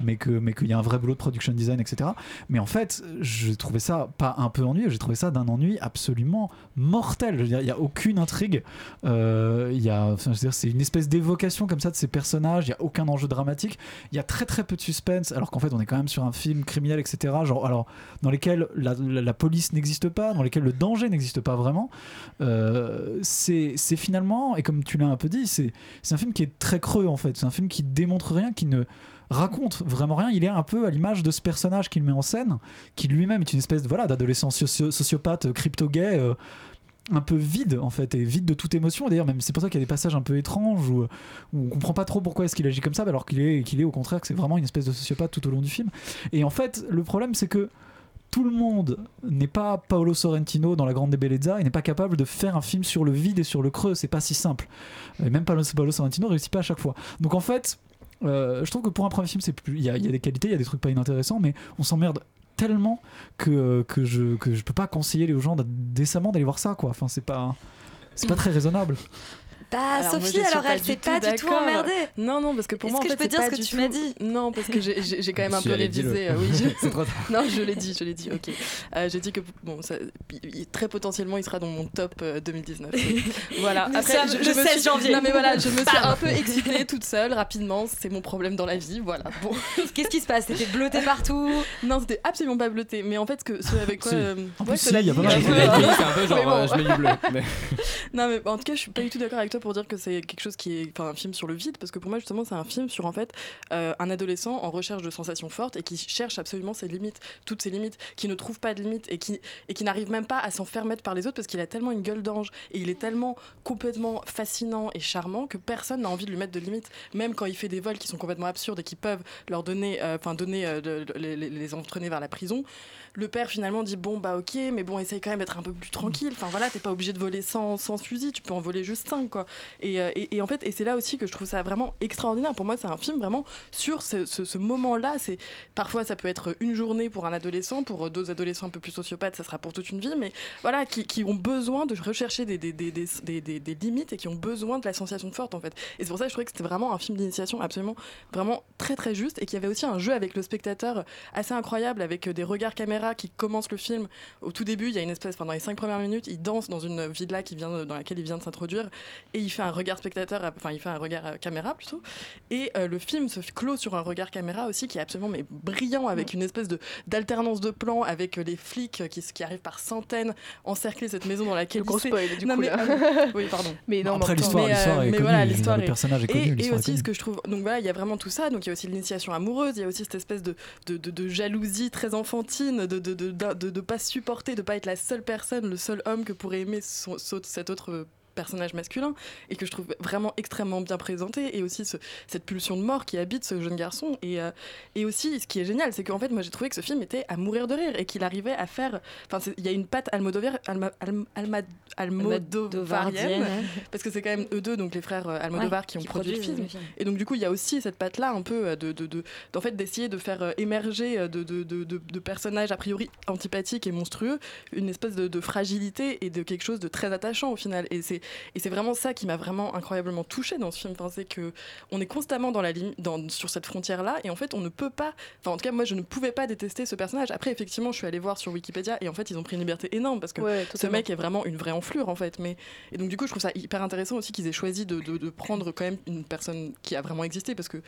mais que mais qu'il y a un vrai boulot de production design, etc. Mais en fait, j'ai trouvé ça pas un peu ennuyeux. J'ai trouvé ça d'un ennui absolument mortel. Il y a aucune intrigue. Euh, Il c'est une espèce d'évocation comme ça de ces personnages. Il y a aucun enjeu dramatique. Il y a très très peu de suspense, alors qu'en fait, on est quand même sur un film criminel, etc. Genre, alors dans lesquels la, police n'existe pas, dans lesquels le danger n'existe pas vraiment. Euh, c'est finalement, et comme tu l'as un peu dit, c'est un film qui est très creux en fait. C'est un film qui démontre rien, qui ne raconte vraiment rien. Il est un peu à l'image de ce personnage qu'il met en scène, qui lui-même est une espèce voilà d'adolescent socio- sociopathe crypto-gay. euh, un peu vide en fait et vide de toute émotion d'ailleurs même c'est pour ça qu'il y a des passages un peu étranges où, où on comprend pas trop pourquoi est-ce qu'il agit comme ça alors qu'il est qu'il est au contraire que c'est vraiment une espèce de sociopathe tout au long du film et en fait le problème c'est que tout le monde n'est pas Paolo Sorrentino dans La Grande Bellezza et n'est pas capable de faire un film sur le vide et sur le creux. C'est pas si simple. Et même Paolo, Sorrentino réussit pas à chaque fois. Donc en fait, euh, je trouve que pour un premier film, c'est il y, il y a des qualités, il y a des trucs pas inintéressants, mais on s'emmerde tellement que, que, je, que peux pas conseiller aux gens décemment d'aller voir ça. Quoi. Enfin, c'est pas très raisonnable.
Bah,
Alors,
Sophie,
je
alors elle s'est pas du tout emmerdée.
Non, non, parce que pour
Est-ce
moi,
que
en
je
fait,
peux
c'est
dire
pas
ce que tu m'as dit?
Non, parce que j'ai- quand même (laughs) un
Si,
peu révisé. euh, oui, je- (laughs)
C'est trop tard.
Non, je l'ai dit, je l'ai dit, ok. Euh, j'ai dit que, bon, ça, très potentiellement, il sera dans mon top euh, 2019. (laughs) voilà.
Nous
Après, je,
le
je me
16
suis-
janvier.
Non, mais voilà, je me suis un peu excitée toute seule, rapidement. C'est mon problème dans la vie, voilà. Bon.
Qu'est-ce qui se passe? C'était bleuté partout?
Non, c'était absolument pas bleuté. Mais en fait, ce que, ce avec quoi. Euh,
En plus, il y a pas mal de-
c'est un peu genre, euh, je mets du bleu. Mais-
Non mais en tout cas je suis pas du tout d'accord avec pour dire que c'est quelque chose qui est un film sur le vide parce que pour moi justement c'est un film sur en fait euh, un adolescent en recherche de sensations fortes et qui cherche absolument ses limites toutes ses limites qui ne trouve pas de limites et qui et qui n'arrive même pas à s'en faire mettre par les autres parce qu'il a tellement une gueule d'ange et il est tellement complètement fascinant et charmant que personne n'a envie de lui mettre de limites même quand il fait des vols qui sont complètement absurdes et qui peuvent leur donner euh, enfin donner euh, les, entraîner vers la prison le père finalement dit bon bah ok mais bon essaye quand même d'être un peu plus tranquille enfin voilà t'es pas obligé de voler sans, sans fusil tu peux en voler juste 5 quoi quoi. Et, euh, et, en fait, et c'est là aussi que je trouve ça vraiment extraordinaire. Pour moi, c'est un film vraiment sur ce, moment-là. C'est parfois ça peut être une journée pour un adolescent, pour d'autres adolescents un peu plus sociopathes, ça sera pour toute une vie, mais voilà, qui, ont besoin de rechercher des, limites et qui ont besoin de la sensation forte en fait. Et c'est pour ça que je trouvais que c'était vraiment un film d'initiation absolument, vraiment très très juste et qu'il y avait aussi un jeu avec le spectateur assez incroyable avec euh, des regards caméra qui commencent le film. Au tout début, il y a une espèce, pendant les cinq premières minutes, il danse dans une villa qui vient dans laquelle il vient de s'introduire et il fait un regard spectateur, enfin il fait un regard euh, caméra plutôt. Et euh, le film se clôt sur un regard caméra aussi qui est absolument mais brillant avec une espèce de d'alternance de plans avec euh, les flics qui, qui arrivent par centaines encercler cette maison dans laquelle
Le gros spoil, du
Non,
coup,
mais,
là.
euh, oui pardon
Mais non,
Après,
mais
l'histoire-
mais,
l'histoire est
mais
connue,
voilà,
dire,
l'histoire est-
personnage est connu,
Et, et aussi ce que je trouve, donc voilà, il y a vraiment tout ça. Donc il y a aussi l'initiation amoureuse, il y a aussi cette espèce de, de, de- de jalousie très enfantine, de de, de, de, de- de pas supporter, de pas être la seule personne, le seul homme que pourrait aimer son- son- cet autre personnage masculin et que je trouve vraiment extrêmement bien présenté et aussi ce- cette pulsion de mort qui habite ce jeune garçon et, euh, et aussi ce qui est génial c'est qu'en fait moi j'ai trouvé que ce film était à mourir de rire et qu'il arrivait à faire enfin il y a une patte almodovar Alma, Alma- Alma- almodovarienne parce que c'est quand même eux deux donc les frères euh, Almodovar
Ouais,
qui ont
qui
produit le film.
le film.
et donc du coup il y a aussi cette patte là un peu euh, de, de, de- d'en fait d'essayer de faire émerger de, de, de, de- de personnages a priori antipathiques et monstrueux une espèce de fragilité et de quelque chose de très attachant au final. Et c'est et c'est vraiment ça qui m'a vraiment incroyablement touchée dans ce film. Enfin, c'est que on est constamment dans la dans, sur cette frontière là et en fait on ne peut pas enfin en tout cas moi je ne pouvais pas détester ce personnage. Après effectivement je suis allée voir sur Wikipédia et en fait ils ont pris une liberté énorme parce que
Ouais,
ce mec est vraiment une vraie enflure en fait. Mais et donc du coup je trouve ça hyper intéressant aussi qu'ils aient choisi de, de- de prendre quand même une personne qui a vraiment existé parce que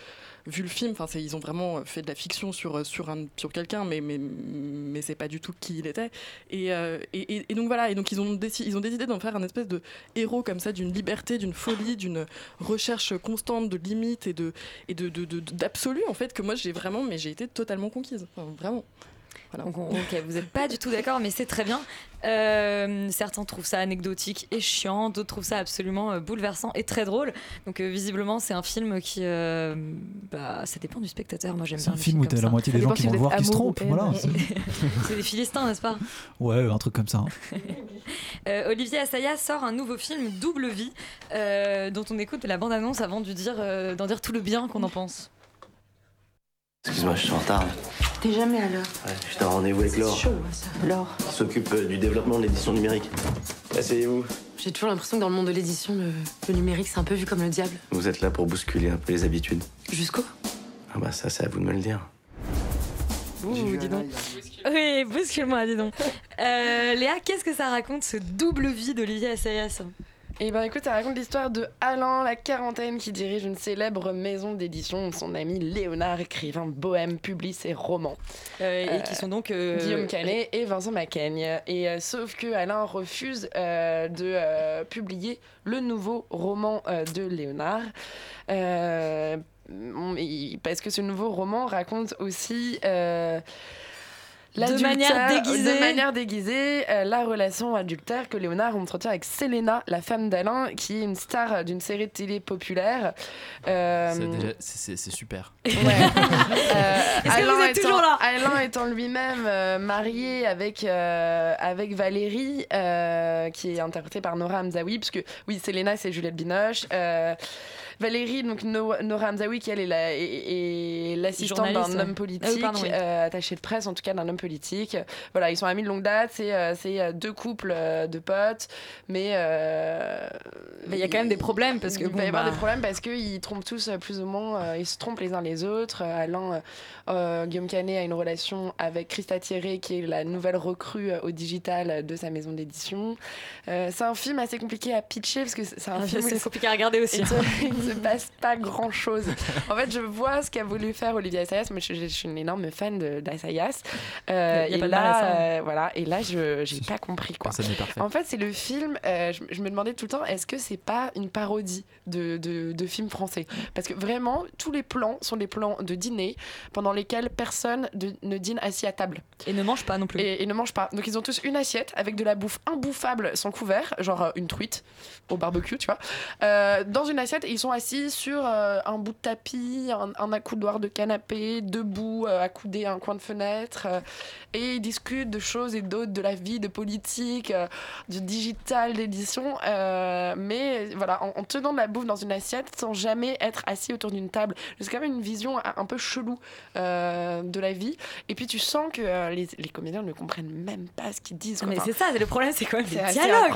vu le film enfin ils ont vraiment fait de la fiction sur sur un sur quelqu'un mais mais mais c'est pas du tout qui il était. Et, euh, et, et- donc voilà et donc ils ont décidé ils ont décidé d'en faire un espèce de héros comme ça d'une liberté d'une folie d'une recherche constante de limites et de et de en fait que moi j'ai vraiment mais j'ai été totalement conquise. Vraiment voilà.
Donc, on- ok, vous n'êtes pas du tout d'accord, mais c'est très bien. Euh, certains trouvent ça anecdotique et chiant, d'autres trouvent ça absolument euh, bouleversant et très drôle. Donc, euh, visiblement, c'est un film qui. euh, bah, ça dépend du spectateur. Moi, j'aime
C'est un film où t'as la moitié des gens qui vont le voir qui se trompent. Voilà. (laughs) c'est-
des Philistins, n'est-ce pas?
Ouais, un truc comme ça. hein. (laughs)
Euh, Olivier Assayas sort un nouveau film, Double Vie, euh, dont on écoute la bande-annonce avant de dire, euh, d'en dire tout le bien qu'on en pense.
Excuse-moi, je suis en retard.
T'es jamais à l'heure.
Ouais, J'étais en rendez-vous avec Laure,
Chaud, hein, ça. Laure.
qui s'occupe euh, du développement de l'édition numérique. Asseyez-vous.
J'ai toujours l'impression que dans le monde de l'édition, le, le numérique, c'est un peu vu comme le diable.
Vous êtes là pour bousculer un peu les habitudes.
Jusqu'où?
Ah bah ça, c'est à vous de me le dire.
Ouh, dis donc. Oui, bouscule-moi, dis donc. Euh, Léa, qu'est-ce que ça raconte, ce double vie d'Olivier Assayas?
Et ben écoute, ça raconte l'histoire de Alain, la quarantaine, qui dirige une célèbre maison d'édition. Son ami Léonard, écrivain bohème, publie ses romans.
Euh, et qui sont donc, euh,
Guillaume Canet et Vincent Macaigne. Et euh, sauf que Alain refuse euh, de euh, publier le nouveau roman euh, de Léonard. Euh, parce que ce nouveau roman raconte aussi. Euh,
De manière déguisée.
de manière déguisée, euh, la relation adultère que Léonard entretient avec Selena, la femme d'Alain, qui est une star d'une série de télé populaire. Euh,
C'est c'est super. (laughs)
Ouais. Euh, (laughs)
Est-ce que vous êtes
étant,
toujours là
Alain étant lui-même euh, marié avec, euh, avec Valérie, euh, qui est interprétée par Nora Hamzaoui, parce que oui, Selena, c'est Juliette Binoche. Valérie, donc No- Nora Hamzaoui, qui elle est la- est- est l'assistante d'un homme
Ah
politique,
pardon, oui.
euh, attaché de presse en tout cas d'un homme politique. Voilà, ils sont amis de longue date, c'est euh, euh, deux couples euh, de potes, mais
Mais il y a quand même des problèmes parce que
il
bon,
va y avoir
bah,
des problèmes parce qu'ils trompent tous plus ou moins, ils se trompent les uns les autres. Alain, Guillaume Canet a une relation avec Christa Thierry qui est la nouvelle recrue au digital de sa maison d'édition. C'est un film assez compliqué à pitcher parce que c'est un
Ah,
film
c'est compliqué à regarder aussi. (laughs)
Il se, (laughs) passe pas grand chose. En fait, je vois ce qu'a voulu faire Olivier Assayas. Moi, je, je suis une énorme fan d'Assayas. Euh, et là, euh, voilà. Et là, je j'ai pas compris quoi.
Personne n'est parfait.
En fait, c'est le film. euh, je, je me demandais tout le temps, est-ce que c'est pas une parodie de, de, de films français? Parce que vraiment, tous les plans sont des plans de dîner pendant lesquels personne de- ne dîne assis à table.
Et ne mange pas non plus.
Et, et ne mange pas. Donc ils ont tous une assiette avec de la bouffe imbouffable sans couvert, genre euh, une truite au barbecue, tu vois. Euh, dans une assiette, et ils sont assis sur euh, un bout de tapis, un, un accoudoir de canapé, debout, euh, accoudés à un coin de fenêtre, euh, et ils discutent de choses et d'autres, de la vie, de politique, euh, du digital, d'édition, mais voilà, en, en tenant de la bouffe dans une assiette sans jamais être assis autour d'une table. C'est quand même une vision un peu chelou de la vie. Et puis tu sens que les, les comédiens ne comprennent même pas ce qu'ils disent. quoi.
Mais
Enfin,
c'est ça, c'est le problème, c'est quand même les dialogues.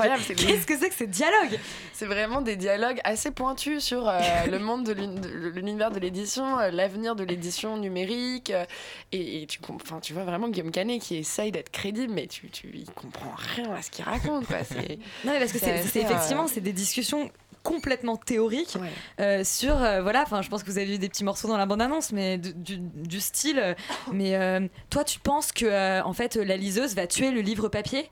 Qu'est-ce que c'est que ces dialogues?
C'est vraiment des dialogues assez pointus sur le monde de l'uni- de l'univers de l'édition, euh, l'avenir de l'édition numérique. euh, et, et tu, com- enfin, tu vois vraiment Guillaume Canet qui essaye d'être crédible, mais tu, tu il comprend rien à ce qu'il raconte. Quoi. C'est- (laughs)
Non, mais parce que c'est effectivement,
euh,
c'est des discussions complètement théoriques euh, sur euh, voilà enfin je pense que vous avez vu des petits morceaux dans la bande annonce mais du, du- du style euh, mais euh, toi tu penses que euh, en fait la liseuse va tuer le livre papier?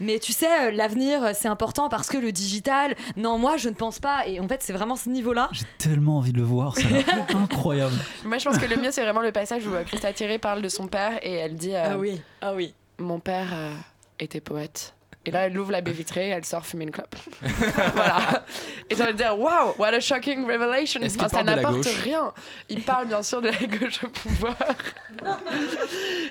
Mais tu sais, euh, l'avenir, euh, c'est important parce que le digital, non, moi, je ne pense pas. Et en fait, c'est vraiment ce niveau-là.
Tellement envie de le voir, ça (laughs) incroyable.
Moi, je pense que le mieux, c'est vraiment le passage où euh, Christa Thierry parle de son père et elle dit euh,
Ah oui, ah oui.
Mon père euh, était poète. Et là, elle ouvre la baie vitrée, elle sort fumer une clope. (laughs) voilà. Et j'ai envie de dire, waouh, what a shocking revelation. Enfin, ça n'apporte rien. Il parle bien sûr de la gauche au pouvoir. (laughs)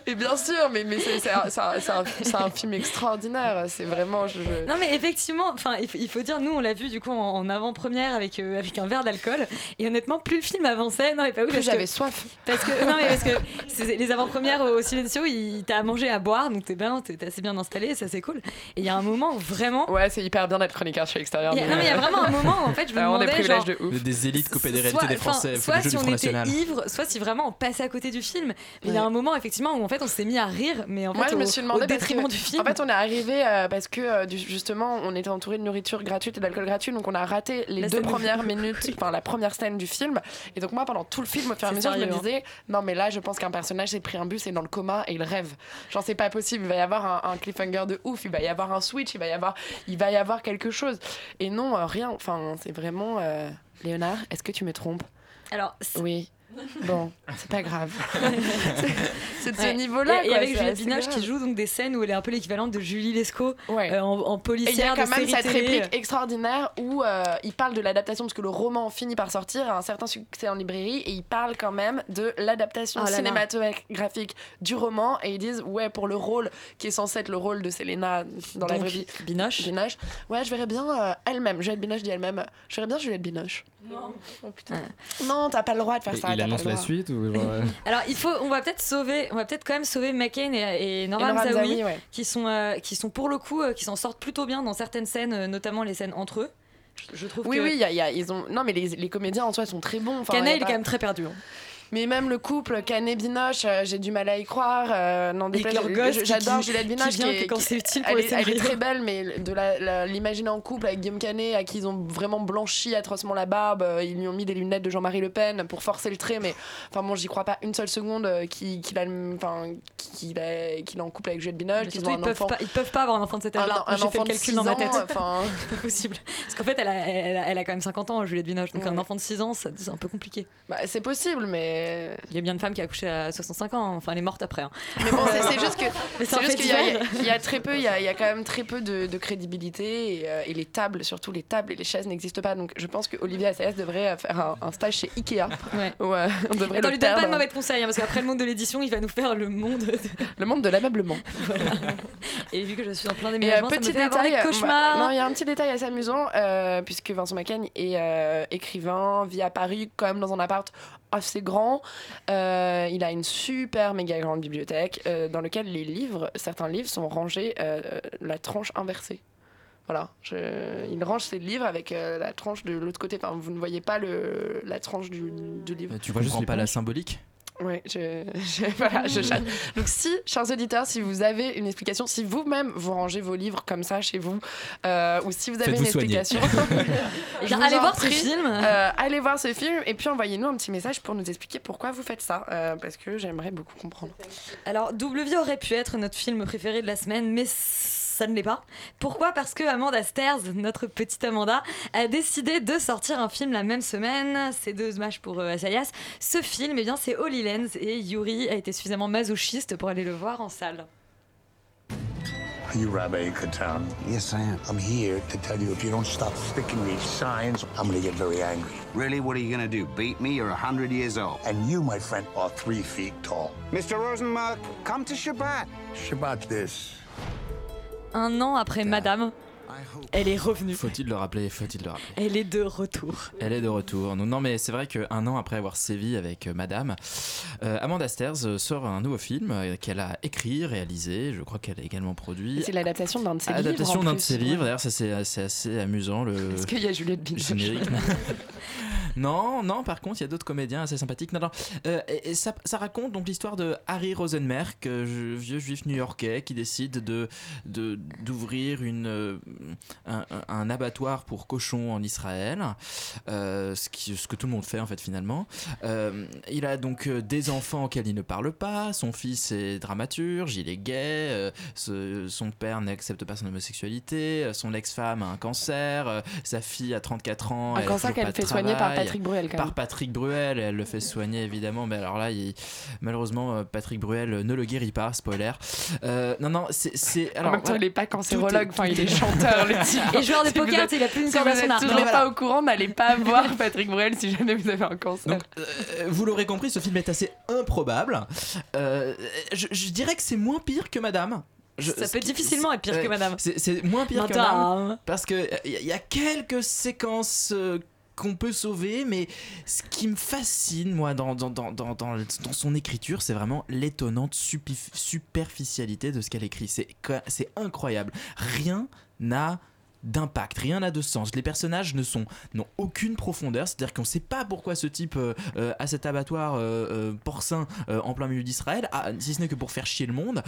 Et bien sûr, mais, mais c'est c'est un, c'est un- c'est un- c'est un film extraordinaire. C'est vraiment. Je, je-
Non mais effectivement, enfin il faut, dire, nous on l'a vu du coup en, en avant-première avec euh, avec un verre d'alcool et honnêtement plus le film avançait, non mais pas oui
Plus
parce que-
j'avais soif.
Parce que non mais parce que c'est- les avant-premières au Silencio, il t'a à manger, à boire, donc t'es bien, t'es t'es assez bien installé, ça c'est cool. Et il y a un moment où vraiment,
Ouais, c'est hyper bien d'être chroniqueur chez Extérieur.
il y a, non mais il y a vraiment un moment en fait je me (laughs)
Vraiment des
demandais
privilèges
genre,
de ouf.
Des élites coupées des réalités
soit,
des Français,
soit
jeu
si on était ivre, soit si vraiment on passait à côté du film. Mais il y a un moment effectivement où en fait on s'est mis à rire, mais en fait
Moi, je
au,
me suis demandé
au
parce
détriment
que,
du film.
En fait, on est arrivé euh, parce que euh, du- justement, on était entouré de nourriture gratuite et d'alcool gratuit, donc on a raté les
La
deux premières minutes, (laughs) enfin la première scène du film. Et donc moi, pendant tout le film, au fur et à mesure, je me
hein.
disais, non mais là, je pense qu'un personnage s'est pris un bus et est dans le coma et il rêve. Genre c'est pas possible. Il va y avoir un, un cliffhanger de ouf. Il va y avoir un switch. Il va y avoir, il va y avoir quelque chose. Et non, euh, rien. Enfin, c'est vraiment. euh, Léonard, est-ce que tu me trompes?
Alors
oui. Bon, c'est pas grave. (laughs) C'est- de ce
Ouais.
niveau-là.
Et, et avec Juliette Binoche qui joue donc des scènes où elle est un peu l'équivalente de Julie Lescaut euh, en, en
Et il y a
policière
quand même cette
télé.
réplique extraordinaire où euh, il parle de l'adaptation parce que le roman finit par sortir, a un certain succès en librairie et il parle quand même de l'adaptation
Oh
cinématographique du roman et ils disent ouais pour le rôle qui est censé être le rôle de Selena dans la vraie vie.
Binoche.
Binoche. Ouais, je verrais bien euh, elle-même. Juliette Binoche dit elle-même. Je verrais bien Juliette Binoche.
Non.
Oh putain. Non, t'as pas le droit de faire ça.
Il annonce la suite ou genre, euh, (laughs)
Alors il faut, on va peut-être sauver, on va peut-être quand même sauver McCain et, et Norman Zawi,
Zawi, ouais.
qui sont, euh, qui sont pour le coup, euh, qui s'en sortent plutôt bien dans certaines scènes, euh, notamment les scènes entre eux. Je, je trouve
Oui,
que
oui, y a- il y a- ils ont. Non, mais les, les comédiens en soi sont très bons. Enfin,
il est
pas-
quand même très perdu. hein.
Mais même le couple Canet-Binoche, euh, j'ai du mal à y croire. euh, non,
qui-
J'adore
qui-
Juliette
qui
Binoche.
vient
est-
quand
qui-
c'est utile pour
elle,
le
est, elle est très belle, mais de l'imaginer en couple avec Guillaume Canet, à qui ils ont vraiment blanchi atrocement la barbe. euh, Ils lui ont mis des lunettes de Jean-Marie Le Pen pour forcer le trait, mais enfin bon, j'y crois pas une seule seconde qu'il a enfin, qu'il est en couple avec Juliette Binoche. Ont
ils
un
peuvent, pas, ils peuvent pas avoir un enfant de cet âge-là. J'ai fait le calcul dans ma
6
tête.
enfin. (laughs)
c'est pas possible. Parce qu'en fait, elle a, elle, a, elle a quand même 50 ans, Juliette Binoche. Donc un enfant de 6 ans, c'est un peu compliqué.
Bah, c'est possible, mais.
Il y a bien de femmes qui a accouché à 65 ans. Enfin, elle est morte après. hein.
Mais bon, c'est- juste (laughs) qu'il y, a- y a très peu, il y a, il y a quand même très peu de, de crédibilité et, euh, et les tables, surtout les tables et les chaises n'existent pas. Donc je pense que Olivier Assayas devrait euh, faire un, un stage chez Ikea.
Ouais. (laughs)
Où, euh, on devrait
Attends,
le
lui donne pas de mauvais conseils, hein, parce qu'après le monde de l'édition, il va nous faire le monde. de-
Le monde de l'ameublement. (laughs)
Et vu que je suis en plein
euh,
déménagement, ça me fait avoir des
euh,
cauchemars.
non, il y a un petit détail assez amusant euh, puisque Vincent Macaigne est euh, écrivain, vit à Paris, quand même dans un appart assez grand. Euh, il a une super méga grande bibliothèque euh, dans lequel les livres, certains livres sont rangés euh, la tranche inversée. Voilà, je- il range ses livres avec euh, la tranche de l'autre côté. Enfin, vous ne voyez pas le, la tranche du, du livre.
Tu comprends pas la symbolique
Oui, je, je- (laughs) voilà, je chatte. Donc si, chers auditeurs, si vous avez une explication, si vous-même vous rangez vos livres comme ça chez vous, euh, ou si vous avez une explication, (laughs) je
bien,
vous
allez
en
voir ce film.
euh, allez voir ce film et puis envoyez-nous un petit message pour nous expliquer pourquoi vous faites ça, euh, parce que j'aimerais beaucoup comprendre.
Alors, Double Vie aurait pu être notre film préféré de la semaine, mais ça ne l'est pas. Pourquoi? Parce que Amanda Stairs, notre petite Amanda, a décidé de sortir un film la même semaine. C'est deux matchs pour euh, Assayas. Ce film, eh bien, c'est Holy Lens et Yuri a été suffisamment masochiste pour aller le voir en salle.
Are you Rabbi Katan? Yes, I am. I'm here to tell you if you don't stop sticking these signs, I'm gonna get very angry. Really? What are you gonna do? Beat me? You're a hundred years old. And you, my friend, are three feet tall. Mr. Rosenmark, come to Shabbat. Shabbat this.
Un an après Madame, elle est revenue.
Faut-il le rappeler Faut-il le rappeler
Elle est de retour.
Elle est de retour. Non, non mais c'est vrai qu'un an après avoir sévi avec euh, Madame, euh, Amanda Stairs euh, sort un nouveau film qu'elle a écrit, réalisé. Je crois qu'elle a également produit.
C'est l'adaptation d'un de ses livres.
Adaptation d'un de ses livres. D'ailleurs, ça c'est assez amusant. Le
Est-ce qu'il y a Juliette Binoche
générique. (laughs) (laughs) non, non. Par contre, il y a d'autres comédiens assez sympathiques. Non, non. Euh, et, et ça, ça raconte donc l'histoire de Harry Rosenmerk, euh, je- vieux juif new-yorkais, qui décide de de- d'ouvrir une un, un- abattoir pour cochons en Israël, euh, ce, qui, ce que tout le monde fait en fait finalement. Euh, il a donc euh, des enfants auxquels il ne parle pas. Son fils est dramaturge, il est gay. euh, ce- son père n'accepte pas son homosexualité. euh, Son ex-femme a un cancer. euh, sa fille a 34 ans.
Un
elle
cancer qu'elle fait soigner par. Patrick Bruel, quand
Par. Patrick Bruel, elle le fait soigner évidemment, mais alors là, il- malheureusement, euh, Patrick Bruel euh, ne le guérit pas, spoiler. Euh, non, non, c'est. c'est-
En
alors,
même temps, il est pas cancérologue, enfin, il est chanteur, le (laughs) type.
Et joueur de
Si vous
poker,
êtes-
il a plus une
Si vous
corde à son
êtes
arc.
toujours
Non,
pas au courant, n'allez pas (laughs) voir Patrick Bruel si jamais vous avez un cancer.
Donc, euh, vous l'aurez compris, ce film est assez improbable. Euh, je, je dirais que c'est moins pire que Madame. Je-
Ça peut difficilement être pire que Madame.
C'est moins pire que
Madame.
Parce que il y, a- y a quelques séquences. euh, qu'on peut sauver, mais ce qui me fascine, moi, dans, dans, dans, dans, dans, dans son écriture, c'est vraiment l'étonnante superficialité de ce qu'elle écrit. C'est incroyable. Rien n'a d'impact, rien n'a de sens. Les personnages ne sont n'ont aucune profondeur, c'est-à-dire qu'on ne sait pas pourquoi ce type euh, euh, a cet abattoir euh, euh, porcin en plein milieu d'Israël, ah, si ce n'est que pour faire chier le monde.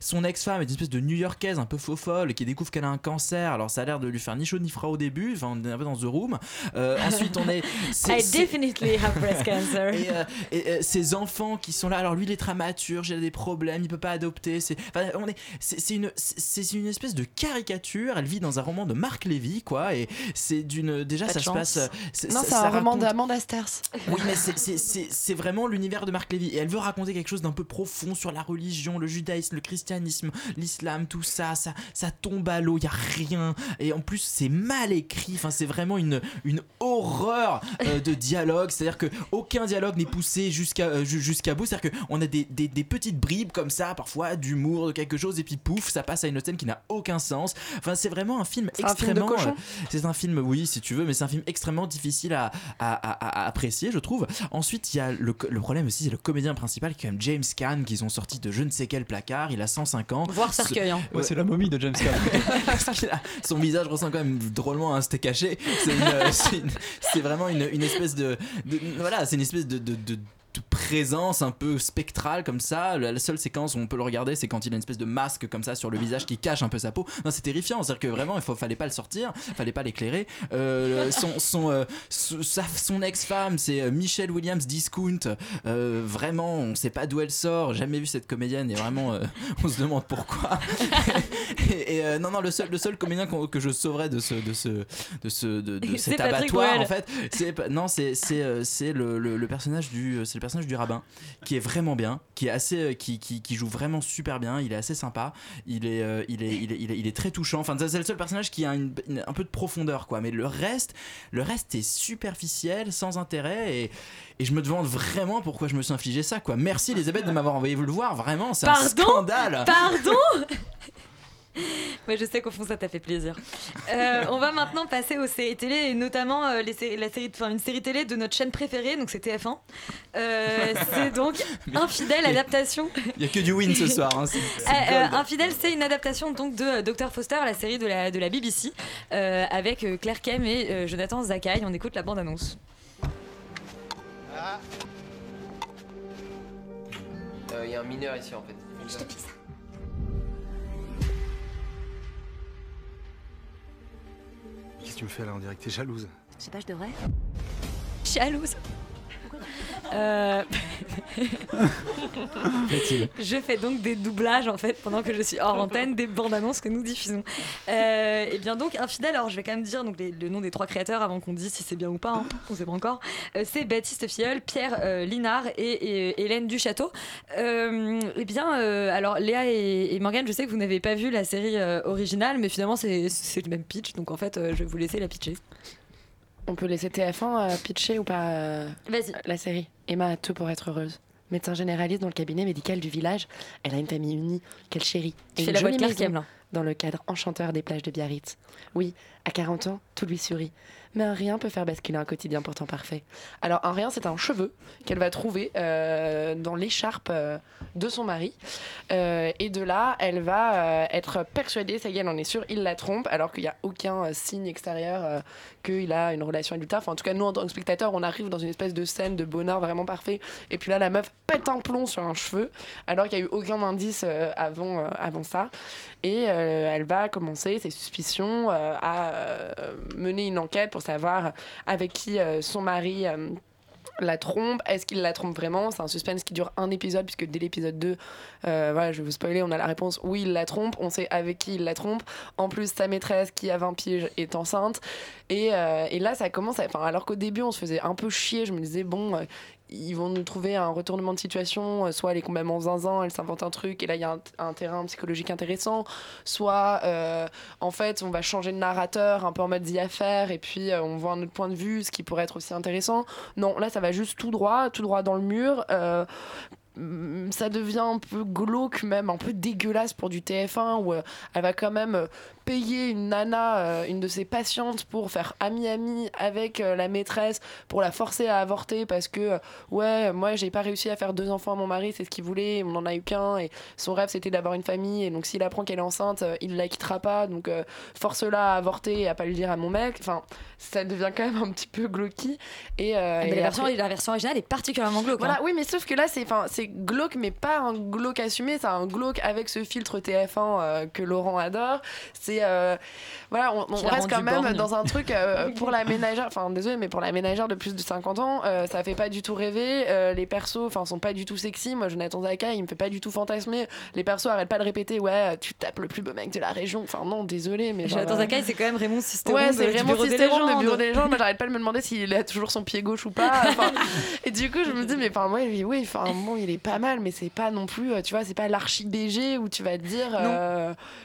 Son ex-femme est une espèce de New-Yorkaise un peu faux folle qui découvre qu'elle a un cancer. Alors ça a l'air de lui faire ni chaud ni froid au début. Enfin, on est un peu dans The Room. Ensuite, on est. (laughs) c'est-
I definitely have breast (laughs) cancer.
et, et, ses enfants qui sont là alors lui il est dramaturge il a des problèmes il peut pas adopter c'est enfin, on est c'est une c'est une espèce de caricature elle vit dans un roman de Marc Lévy quoi et c'est d'une déjà
Pas
ça se passe c'est-
Non,
ça-
c'est un roman
raconte-
d'Amanda Stairs.
oui, mais c'est- c'est- c'est c'est vraiment l'univers de Marc Lévy. Et elle veut raconter quelque chose d'un peu profond sur la religion, le judaïsme, le christianisme, l'islam, tout ça. Ça, ça tombe à l'eau, il y a rien. Et en plus, c'est mal écrit. Enfin, c'est vraiment une, une horreur euh, de dialogue. C'est-à-dire que aucun dialogue n'est poussé jusqu'à euh, ju- jusqu'à bout. C'est-à-dire qu'on a des, des, des petites bribes comme ça, parfois d'humour, de quelque chose, et puis pouf, ça passe à une scène qui n'a aucun sens. Enfin, c'est vraiment un film
C'est un film de
extrêmement. euh, c'est un film, oui, si tu veux, mais c'est un film extrêmement difficile à, à- à- à apprécier, je trouve. Ensuite, il y a le, problème aussi, c'est le comédien principal qui est quand même James Caan, qu'ils ont sorti de je ne sais quel placard. Il a 105 ans.
Voir cercueil, hein.
Ouais, c'est la momie de James Caan. (laughs)
A- son visage ressemble quand même drôlement à un steak haché. C'est une- c'est vraiment une, une espèce de, de- voilà, c'est une espèce de, de- de- de présence un peu spectrale comme ça. La, seule séquence où on peut le regarder, c'est quand il a une espèce de masque comme ça sur le visage qui cache un peu sa peau. Non, c'est terrifiant. C'est-à-dire que vraiment, il faut, fallait pas le sortir, fallait pas l'éclairer. Euh, son son, euh, son, son ex-femme, c'est euh, Michelle Williams Discount. Euh, vraiment, on sait pas d'où elle sort. Jamais vu cette comédienne et vraiment, on se demande pourquoi. (laughs) et et, non, non, le seul, le seul comédien qu'on- que je sauverais de ce, de ce, de ce, de, (laughs) cet abattoir, en fait, c'est non, c'est c'est c'est le, le, le personnage du, c'est personnage du rabbin qui est vraiment bien, qui est assez, euh, qui, qui, qui joue vraiment super bien. Il est assez sympa. Il est, euh, il est, il est, il est, il est très touchant. Enfin, c'est le seul personnage qui a une- une- un peu de profondeur, quoi. Mais le reste, le reste est superficiel, sans intérêt et et je me demande vraiment pourquoi je me suis infligé ça, quoi. Merci Elisabeth de m'avoir envoyé vous le voir. Vraiment, c'est un scandale.
Pardon? (laughs) (laughs) Ouais, je sais qu'au fond ça t'a fait plaisir. Euh, on va maintenant passer aux séries télé et notamment euh, les séries, la série, enfin, une série télé de notre chaîne préférée, donc c'est TF1. Euh, (laughs) c'est donc Infidèle adaptation.
Il y a que du win ce soir. hein, c'est- c'est
Euh, euh,
gold.
Infidèle, c'est une adaptation donc de Dr Foster, la série de la, de la BBC, euh, avec Claire Kem et euh, Jonathan Zakai. On écoute la bande-annonce.
Il y a un mineur ici en fait. Je te pique ça.
Qu'est-ce que tu me fais là dirait que t'es jalouse.
Je sais pas, je devrais. Jalouse. Euh, (laughs) je fais donc des doublages en fait pendant que je suis hors antenne des bandes annonces que nous diffusons. Euh, et bien donc infidèle. Alors je vais quand même dire donc les- le nom des trois créateurs avant qu'on dise si c'est bien ou pas. hein, on sait pas encore. Euh, c'est Baptiste Filleul, Pierre Linard et, et Hélène Duchâteau. Et bien euh, alors Léa et, et Morgane, je sais que vous n'avez pas vu la série originale, mais finalement c'est le même pitch. Donc en fait je vais vous laisser la pitcher.
On peut laisser TF1 euh, pitcher ou pas euh, la série Emma a tout pour être heureuse. Médecin généraliste dans le cabinet médical du village, elle a une famille unie qu'elle chérit.
Tu
Et une
la
jolie maison dans le cadre enchanteur des plages de Biarritz. Oui, à 40 ans, tout lui sourit. Mais un rien peut faire basculer un quotidien pourtant parfait. Alors un rien, c'est un cheveu qu'elle va trouver euh, dans l'écharpe euh, de son mari. Euh, et de là, elle va être persuadée, ça y est, elle en est sûre, il la trompe, alors qu'il n'y a aucun signe extérieur qu'il a une relation adultère. Enfin, en tout cas, nous, en tant que spectateurs, on arrive dans une espèce de scène de bonheur vraiment parfait. Et puis là, la meuf pète un plomb sur un cheveu, alors qu'il n'y a eu aucun indice euh, avant, euh, avant ça. Et euh, elle va commencer ses suspicions à mener une enquête pour savoir avec qui son mari la trompe. Est-ce qu'il la trompe vraiment? C'est un suspense qui dure un épisode, puisque dès l'épisode 2, euh, voilà, je vais vous spoiler, on a la réponse oui, il la trompe. On sait avec qui il la trompe. En plus, sa maîtresse, qui a 20 piges, est enceinte. Et, euh, et là, ça commence à. Enfin, alors qu'au début, on se faisait un peu chier, je me disais, bon. Ils vont nous trouver un retournement de situation, euh, soit elle est complètement zinzin, elle s'invente un truc, et là il y a un, terrain psychologique intéressant, soit euh, en fait on va changer de narrateur un peu en mode d'y affaire, et puis euh, on voit un autre point de vue, ce qui pourrait être aussi intéressant. Non, là ça va juste tout droit, tout droit dans le mur. ça devient un peu glauque même, un peu dégueulasse pour du TF1 où elle va quand même payer une nana, euh, une de ses patientes pour faire ami-ami avec euh, la maîtresse, pour la forcer à avorter parce que euh, ouais, moi j'ai pas réussi à faire deux enfants à mon mari, c'est ce qu'il voulait, on en a eu qu'un et son rêve c'était d'avoir une famille et donc s'il apprend qu'elle est enceinte, il la quittera pas, donc force-la à avorter et à pas le dire à mon mec. Enfin, ça devient quand même un petit peu glauque et,
Mais
et
la, version,
après-
la version originale est particulièrement glauque.
voilà,
hein.
oui, mais sauf que là, c'est, glauque, mais pas un glauque assumé, c'est un glauque avec ce filtre TF1 euh, que Laurent adore. C'est, euh, voilà, on, reste quand même dans un truc euh, (laughs) pour la ménagère, enfin, désolé, mais pour la ménagère de plus de 50 ans, euh, ça fait pas du tout rêver. les persos, enfin, sont pas du tout sexy. Moi, Jonathan Zaka, il me fait pas du tout fantasmer. Les persos arrêtent pas de répéter, ouais, tu tapes le plus beau mec de la région. Enfin, non, désolé, mais.
Jonathan Zakai, c'est quand même Raymond Sisteron
Ouais,
de-
c'est
des
Sisteron, le bureau des légendes. Moi, j'arrête pas de me demander s'il a toujours son pied gauche ou pas. (laughs) Enfin, et du coup, je me dis, mais enfin, moi, oui, oui, enfin, bon, il est pas mal, mais c'est pas non plus, tu vois, c'est pas l'archi BG où tu vas te dire,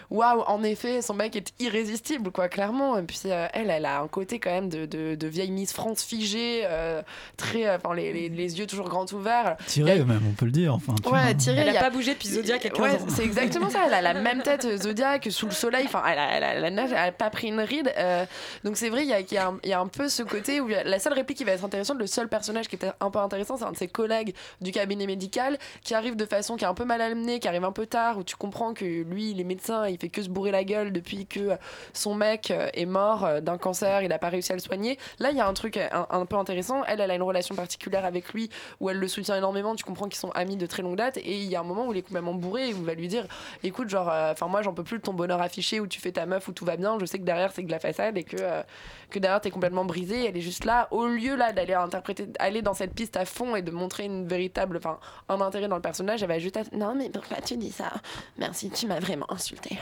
waouh, en effet, son mec est irrésistible, quoi, clairement. Et puis, euh, elle, elle a un côté quand même de, de, de vieille Miss France figée, euh, très, euh, enfin, les, les, les yeux toujours grands ouverts.
Tiré même, on peut le dire. Enfin.
Ouais, tiré.
Elle a pas bougé depuis Zodiac 15
Ouais, c'est exactement ça. Elle a la même tête Zodiac sous le soleil. Enfin, elle a, elle a- elle a pas pris une ride. Euh, donc c'est vrai, il y y a un- il y a un peu ce côté où la seule réplique qui va être intéressante, le seul personnage qui est un peu intéressant, c'est un de ses collègues du cabinet médical qui arrive de façon qui est un peu mal amenée, qui arrive un peu tard, où tu comprends que lui, il est médecin, il fait que se bourrer la gueule depuis que euh, son mec euh, est mort euh, d'un cancer, il a pas réussi à le soigner. Là, il y a un truc euh, un, peu intéressant. Elle, elle a une relation particulière avec lui où elle le soutient énormément. Tu comprends qu'ils sont amis de très longue date. Et il y a un moment où il est complètement bourré et où il va lui dire Écoute, genre, enfin, moi, j'en peux plus de ton bonheur affiché où tu fais ta meuf, où tout va bien. Je sais que derrière, c'est que de la façade et que, euh, que derrière, t'es complètement brisé. Elle est juste là. Au lieu là d'aller interpréter, aller dans cette piste à fond et de montrer une véritable, enfin, un intérêt dans le personnage, elle va juste être Non, mais pourquoi tu dis ça? Merci, tu m'as vraiment insulté.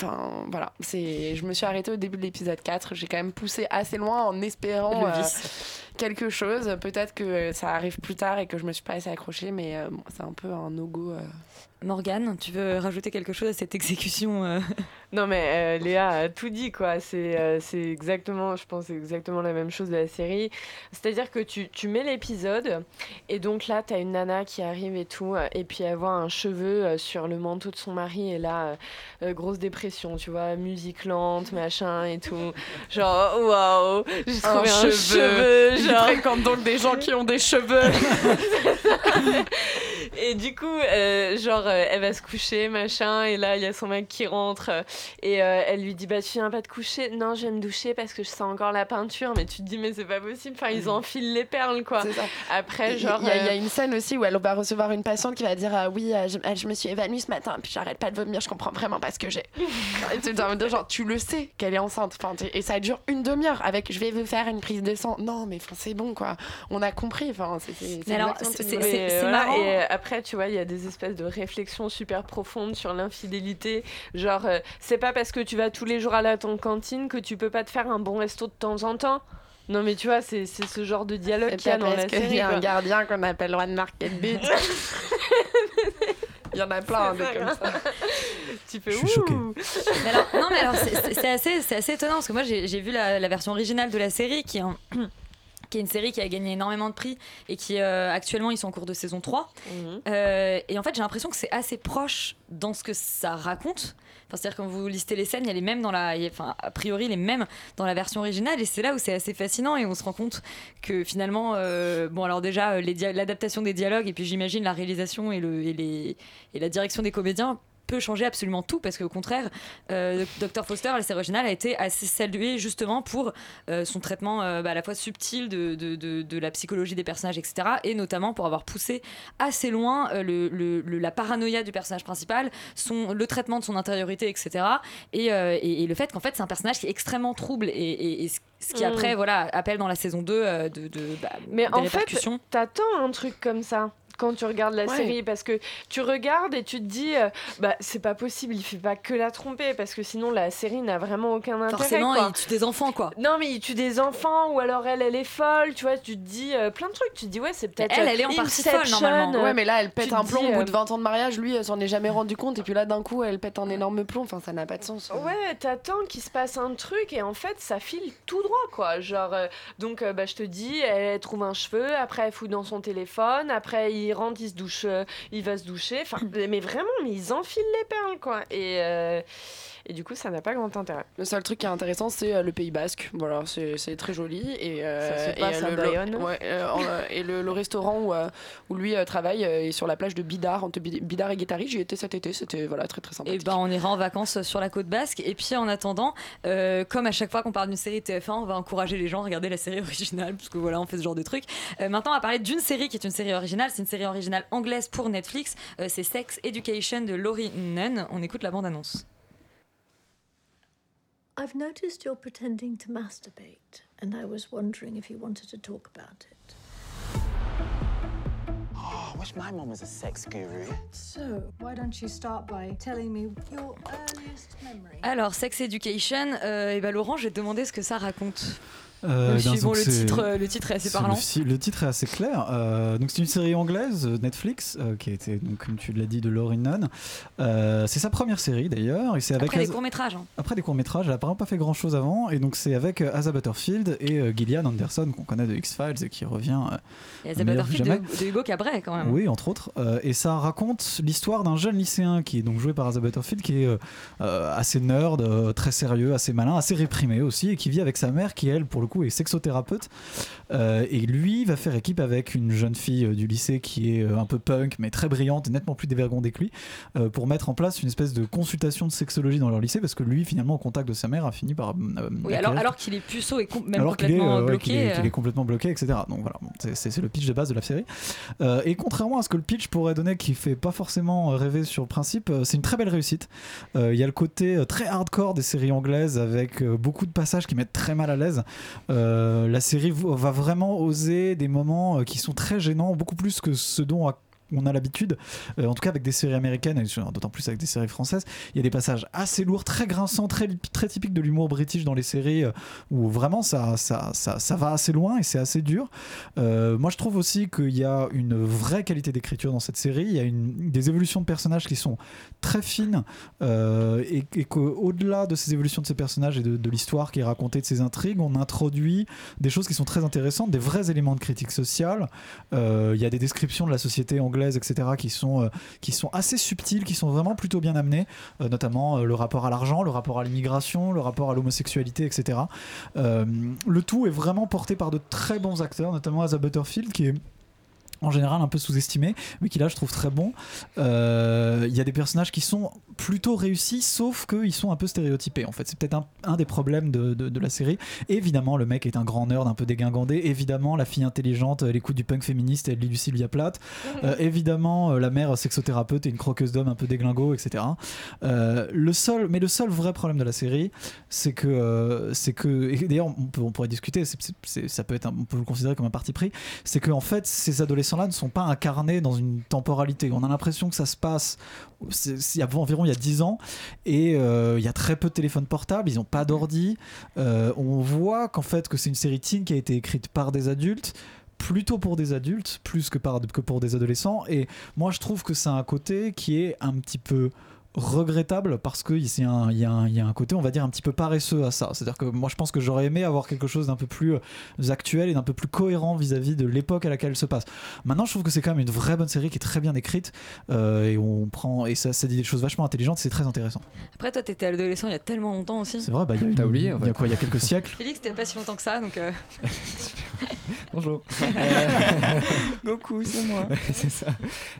Enfin, voilà. C'est, je me suis arrêtée au début de l'épisode 4. J'ai quand même poussé assez loin en espérant euh, quelque chose. Peut-être que ça arrive plus tard et que je me suis pas assez accrochée, mais euh, bon, c'est un peu un no-go. euh.
Morgane, tu veux rajouter quelque chose à cette exécution euh?
Non mais euh, Léa a tout dit quoi, c'est euh, c'est exactement, je pense exactement la même chose de la série. C'est-à-dire que tu, tu mets l'épisode et donc là t'as une nana qui arrive et tout euh, et puis elle voit un cheveu sur le manteau de son mari et là euh, grosse dépression, tu vois, musique lente, machin et tout. Genre waouh, j'ai
Un
trouvé un
cheveu.
cheveu, genre
fréquente donc des gens qui ont des cheveux. (laughs) (laughs)
Et du coup, genre, elle va se coucher, machin, et là, il y a son mec qui rentre, et euh, elle lui dit, bah, tu viens pas te coucher. Non, je vais me doucher parce que je sens encore la peinture, mais tu te dis, mais c'est pas possible, enfin, ils enfilent les perles, quoi.
Ça.
Après,
Il-
genre.
il y, a- il y a
euh,
une scène aussi où elle va recevoir une patiente qui va dire ah oui je, je me suis évanouie ce matin. Puis j'arrête pas de vomir. Je comprends vraiment pas ce que j'ai. (laughs) Genre tu le sais qu'elle est enceinte. Enfin, et ça dure une demi-heure avec je vais vous faire une prise de sang. Non mais enfin, c'est bon quoi. On a compris. Enfin c'est
voilà,
marrant.
Et euh, après, tu vois, il y a des espèces de réflexions super profondes sur l'infidélité. Genre, euh, c'est pas parce que tu vas tous les jours à ton cantine que tu peux pas te faire un bon resto de temps en temps. Non, mais tu vois, c'est c'est ce genre de dialogue
C'est
qu'il y a dans la
parce qu'il
série.
y a un gardien qu'on appelle Juan Market Beat (laughs) il y en a plein des comme ça (laughs)
Tu fais
Je suis choqué.
ouh.
Mais alors, non, mais alors, c'est- assez, c'est assez étonnant parce que moi, j'ai j'ai vu la, la version originale de la série qui est, (clears throat) qui est une série qui a gagné énormément de prix et qui, euh, actuellement, ils sont en cours de saison 3.
Mhm.
Euh, et en fait, j'ai l'impression que c'est assez proche dans ce que ça raconte. C'est-à-dire, quand vous listez les scènes, il y a les mêmes dans la. Enfin, a priori, les mêmes dans la version originale. Et c'est là où c'est assez fascinant. Et on se rend compte que finalement. euh, bon, alors déjà, euh, l'adaptation des dialogues, et puis j'imagine la réalisation et la direction des comédiens peut changer absolument tout parce qu'au contraire, euh, Dr Foster, la série originale, a été assez saluée justement pour euh, son traitement euh, bah, à la fois subtil de, de, de- de la psychologie des personnages, etc. Et notamment pour avoir poussé assez loin euh, le, le- le- la paranoïa du personnage principal, son, le traitement de son intériorité, etc. Et, et- et le fait qu'en fait c'est un personnage qui est extrêmement trouble et, ce qui
Mm.
après voilà appelle dans la saison 2 euh, de, de bah,
Mais
des
en fait, t'attends un truc comme ça quand tu regardes la
Ouais.
série parce que tu regardes et tu te dis euh, bah c'est pas possible il fait pas que la tromper parce que sinon la série n'a vraiment aucun intérêt
Forcément,
quoi.
il tue des enfants quoi.
non mais il tue des enfants ou alors elle elle est folle tu vois tu te dis euh, plein de trucs tu te dis ouais c'est peut-être
Elle, elle est en
euh,
partie folle, normalement.
euh,
Ouais, mais là, elle pète un plomb
dis,
au bout
euh,
de 20 ans de mariage. Lui, elle s'en est jamais rendu compte. Et puis là, d'un coup, elle pète un énorme plomb. Enfin, ça n'a pas de sens.
Ouais, t'attends qu'il se passe un truc et en fait ça file tout droit quoi. Genre, euh, donc euh, bah, je te dis, elle trouve un cheveu, après elle fout dans son téléphone, après il rentre, il se douche, euh, il va se doucher. Enfin, mais vraiment, mais ils enfilent les perles quoi. Et, euh, et du coup, ça n'a pas grand intérêt.
Le seul truc qui est intéressant, c'est euh, le Pays Basque. Voilà, c'est c'est très joli. Et, euh,
Ça se
et,
passe
euh,
à
le,
Bayonne.
le- ouais, euh, en, euh, et le, le restaurant où, euh, où lui euh, travaille euh, est sur la plage de Bidar, entre Bid- Bidar et Guétari. J'y étais cet été, c'était voilà, très très sympa.
Et ben on ira en vacances sur la côte basque. Et puis en attendant, euh, comme à chaque fois qu'on parle d'une série TF1, on va encourager les gens à regarder la série originale, parce que voilà, on fait ce genre de truc. Euh, maintenant, on va parler d'une série qui est une série originale. C'est une série originale anglaise pour Netflix. Euh, c'est Sex Education de Laurie Nunn. On écoute la bande-annonce.
I've noticed you're pretending to masturbate, and I was wondering if you wanted to talk about it.
Oh, I wish my mum was a sex guru.
So, why don't you start by telling me your earliest memory?
Alors, Sex Education, euh, et ben Laurent, je vais te demander ce que ça raconte.
Euh, ben,
le titre, euh, le titre est assez parlant.
Le, titre est assez clair. Euh, donc c'est une série anglaise Netflix euh, qui a été donc comme tu l'as dit de Laurie Nunn. C'est sa première série d'ailleurs et c'est avec
Après les
Az-
courts-métrages. hein.
après des courts métrages. Elle a apparemment pas fait grand chose avant et donc c'est avec Asa Butterfield et Gillian Anderson qu'on connaît de X Files et qui revient.
Il y a The
meilleur que
Butterfield de, de Hugo Cabret quand même.
Oui, entre autres. Et ça raconte l'histoire d'un jeune lycéen qui est donc joué par Asa Butterfield, qui est assez nerd, très sérieux, assez malin, assez réprimé aussi, et qui vit avec sa mère, qui elle, pour le est sexothérapeute. Euh, et lui va faire équipe avec une jeune fille euh, du lycée qui est euh, un peu punk, mais très brillante et nettement plus dévergondée que lui, pour mettre en place une espèce de consultation de sexologie dans leur lycée, parce que lui, finalement, au contact de sa mère, a fini par.
Oui, alors, alors qu'il est puceau et com- même
alors qu'il est,
complètement
euh, ouais,
bloqué.
qu'il est, complètement bloqué, etc. Donc voilà, bon, c'est- le pitch de base de la série. Et contrairement à ce que le pitch pourrait donner, qui fait pas forcément rêver sur le principe, c'est une très belle réussite. Il y a le côté très hardcore des séries anglaises avec beaucoup de passages qui mettent très mal à l'aise. La série va vraiment oser des moments euh, qui sont très gênants, beaucoup plus que ce dont on a l'habitude, euh, en tout cas avec des séries américaines, d'autant plus avec des séries françaises, il y a des passages assez lourds, très grinçants, très, typiques de l'humour british dans les séries, euh, où vraiment ça, va assez loin et c'est assez dur. Euh, moi je trouve aussi qu'il y a une vraie qualité d'écriture dans cette série, il y a des évolutions de personnages qui sont très fines, et, qu'au-delà de ces évolutions de ces personnages et de, de l'histoire qui est racontée, de ces intrigues, on introduit des choses qui sont très intéressantes, des vrais éléments de critique sociale. Il y a des descriptions de la société anglaise, etc., qui sont, euh, qui sont assez subtiles, qui sont vraiment plutôt bien amenées, euh, notamment euh, le rapport à l'argent, le rapport à l'immigration, le rapport à l'homosexualité, etc. Le tout est vraiment porté par de très bons acteurs, notamment Asa Butterfield, qui est en général un peu sous-estimé, mais qui là je trouve très bon. Euh, Il y a des personnages qui sont plutôt réussis, sauf qu'ils sont un peu stéréotypés. En fait, c'est peut-être un, un des problèmes de, de- de la série. Évidemment, le mec est un grand nerd, un peu dégingandé. Évidemment, la fille intelligente, elle écoute du punk féministe, elle lit du Sylvia Plath. Euh, évidemment, euh, la mère sexothérapeute et une croqueuse d'homme un peu déglingo, etc. Euh, le seul, mais le seul vrai problème de la série, c'est que, euh, c'est que, d'ailleurs, on, on pourrait discuter, c'est- ça peut être, un- on peut le considérer comme un parti pris, c'est que en fait, ces adolescents-là ne sont pas incarnés dans une temporalité. On a l'impression que ça se passe, il y a environ il y a 10 ans, et euh, il y a très peu de téléphones portables, ils n'ont pas d'ordi. Euh, on voit qu'en fait, que c'est une série teen qui a été écrite par des adultes plutôt pour des adultes plus que, par, que pour des adolescents et moi je trouve que c'est un côté qui est un petit peu regrettable parce qu'il y, a un- il y, a un- il y a un côté on va dire un petit peu paresseux à ça c'est à dire que moi je pense que j'aurais aimé avoir quelque chose d'un peu plus euh, actuel et d'un peu plus cohérent vis-à-vis de l'époque à laquelle elle se passe maintenant je trouve que c'est quand même une vraie bonne série qui est très bien écrite euh, et on prend et ça, ça dit des choses vachement intelligentes c'est très intéressant
Après, toi, t'étais adolescent il y a tellement longtemps aussi.
c'est vrai bah, il y a,
oublié, en
il y a quoi il y a quelques siècles (laughs)
Félix, t'es pas si longtemps que ça, donc. euh, (laughs)
Bonjour. (laughs)
Goku, c'est moi.
C'est ça.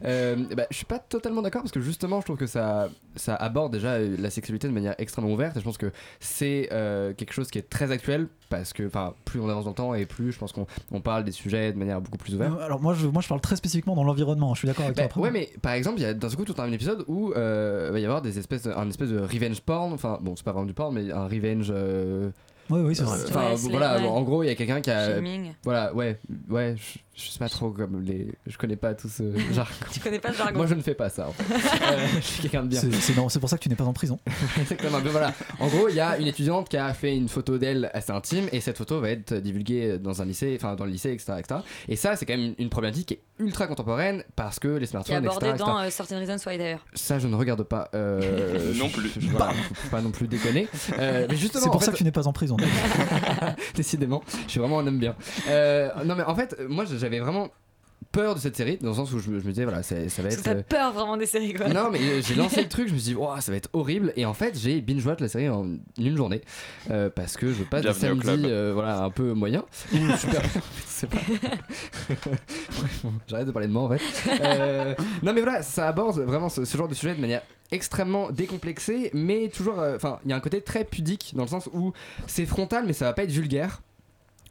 Euh, bah, je suis pas totalement d'accord parce que justement, je trouve que ça, ça aborde déjà euh, la sexualité de manière extrêmement ouverte et je pense que c'est euh, quelque chose qui est très actuel parce que, plus on avance dans le temps et plus je pense qu'on on parle des sujets de manière beaucoup plus ouverte.
Euh, alors moi je, moi je parle très spécifiquement dans l'environnement je suis d'accord avec
Bah,
toi après.
ouais, mais par exemple, il y a d'un coup tout un épisode où euh, il va y avoir des espèces un espèce de revenge porn. Enfin, bon, c'est pas vraiment du porn, mais un revenge. euh,
Oui, oui, c'est vrai.
Enfin,
Ouais,
voilà,
ouais.
en gros, il y a quelqu'un qui a.
Shaming.
Voilà, ouais, ouais, je, je sais pas trop comme les. Je connais pas tout ce (laughs) jargon.
Tu connais pas le jargon.
Moi, je ne fais pas ça, en fait. (laughs) Euh, je suis quelqu'un de bien.
C'est- pour ça que tu n'es pas en prison. (laughs)
Exactement. Mais voilà. En gros, il y a une étudiante qui a fait une photo d'elle assez intime et cette photo va être divulguée dans un lycée, enfin dans le lycée, etc., etc. Et ça, c'est quand même une, problématique qui est ultra contemporaine parce que les
qui est
smartphones,
abordé
etc.,
dans euh, Certain Reasons Why d'ailleurs.
Ça, je ne regarde pas. euh,
Non plus.
je- voilà, pas non plus déconner. Euh, mais justement,
C'est
en
pour
fait-
ça que tu n'es pas en prison. (laughs)
Décidément, je suis vraiment un homme bien. Euh, non, mais en fait, moi, j'avais vraiment peur de cette série dans le sens où je me, je me disais, voilà, ça va être.
t'as
euh,
peur vraiment des séries quoi.
non mais euh, j'ai lancé le (laughs) truc, je me suis dit oh, ça va être horrible. Et en fait j'ai binge watch la série en une journée euh, parce que je passe des samedis euh, voilà un peu moyen. (laughs) Ou super. (laughs) C'est pas j'arrête de parler de moi en fait Euh, non mais voilà ça aborde vraiment ce, ce genre de sujet de manière extrêmement décomplexée mais toujours euh, enfin il y a un côté très pudique dans le sens où c'est frontal mais ça va pas être vulgaire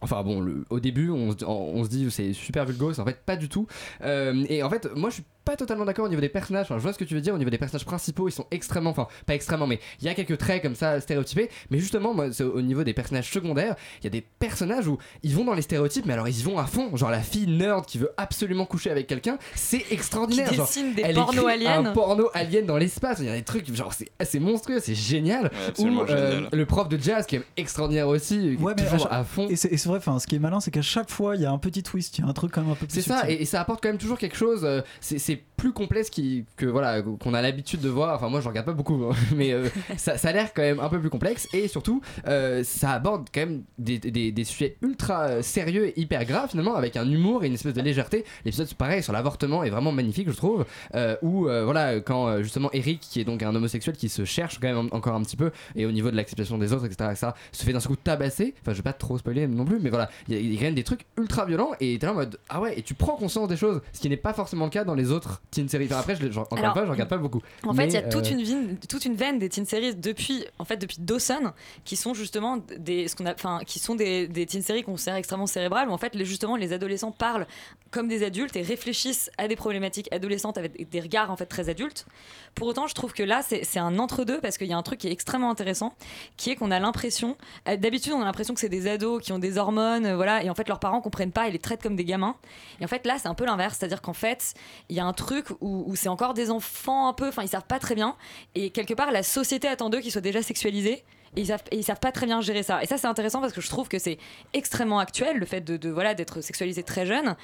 Enfin bon, le- au début, on, se- on se dit c'est super vulgose, en fait pas du tout. Euh, et en fait, moi je suis pas totalement d'accord au niveau des personnages. Enfin, je vois ce que tu veux dire au niveau des personnages principaux, ils sont extrêmement, enfin pas extrêmement, mais il y a quelques traits comme ça stéréotypés. Mais justement, moi, c'est au niveau des personnages secondaires, il y a des personnages où ils vont dans les stéréotypes, mais alors ils y vont à fond. Genre la fille nerd qui veut absolument coucher avec quelqu'un, c'est extraordinaire.
Qui
Genre,
dessine des
elle
pornos
écrit
aliens.
Un porno alien dans l'espace. Il y a des trucs, genre c'est c'est monstrueux, c'est génial.
Ouais, absolument
Ou euh,
génial.
le prof de jazz qui est extraordinaire aussi,
Ouais, mais à
toujours
chaque-
à fond.
Et c'est et c'est vrai, enfin, ce qui est malin, c'est qu'à chaque fois, il y a un petit twist, il y a un truc quand même un peu plus
C'est ça, et ça apporte quand même toujours quelque chose. euh, c'est c'est plus complexe qui, que voilà qu'on a l'habitude de voir. Enfin, moi, je regarde pas beaucoup, hein, (laughs) mais euh, (laughs) ça, ça a l'air quand même un peu plus complexe. Et surtout, euh, ça aborde quand même des, des- des sujets ultra euh, sérieux et hyper graves finalement, avec un humour et une espèce de légèreté. L'épisode, pareil, sur l'avortement est vraiment magnifique, je trouve. Euh, où voilà, quand justement Eric, qui est donc un homosexuel qui se cherche quand même en- encore un petit peu, et au niveau de l'acceptation des autres, etc., etc., se fait d'un coup tabasser. Enfin, je vais pas trop spoiler non plus, mais voilà, il y a- il y a quand même des trucs ultra violents et t'es là en mode ah ouais, et tu prends conscience des choses, ce qui n'est pas forcément le cas dans les autres teen séries. Enfin, après, je, genre, encore
Alors,
fois, je regarde pas beaucoup.
En fait, il y a toute,
euh,
une veine, toute une veine des teen series depuis, en fait, depuis Dawson, qui sont justement des, ce qu'on a, enfin, qui sont des, des teen series qu'on considère extrêmement cérébrales, où en fait, les, justement, les adolescents parlent comme des adultes et réfléchissent à des problématiques adolescentes avec des regards en fait très adultes. Pour autant, je trouve que là, c'est c'est un entre-deux parce qu'il y a un truc qui est extrêmement intéressant, qui est qu'on a l'impression, euh, d'habitude, on a l'impression que c'est des ados qui ont des hormones, euh, voilà, et en fait, leurs parents comprennent pas et les traitent comme des gamins. Et en fait, là, c'est un peu l'inverse, c'est-à-dire qu'en fait, il y a un truc où, c'est encore des enfants un peu, enfin, ils savent pas très bien, et quelque part, la société attend d'eux qu'ils soient déjà sexualisés. Et ils, savent, savent pas très bien gérer ça. Et ça, c'est intéressant parce que je trouve que c'est extrêmement actuel, le fait de, voilà d'être sexualisé très jeune.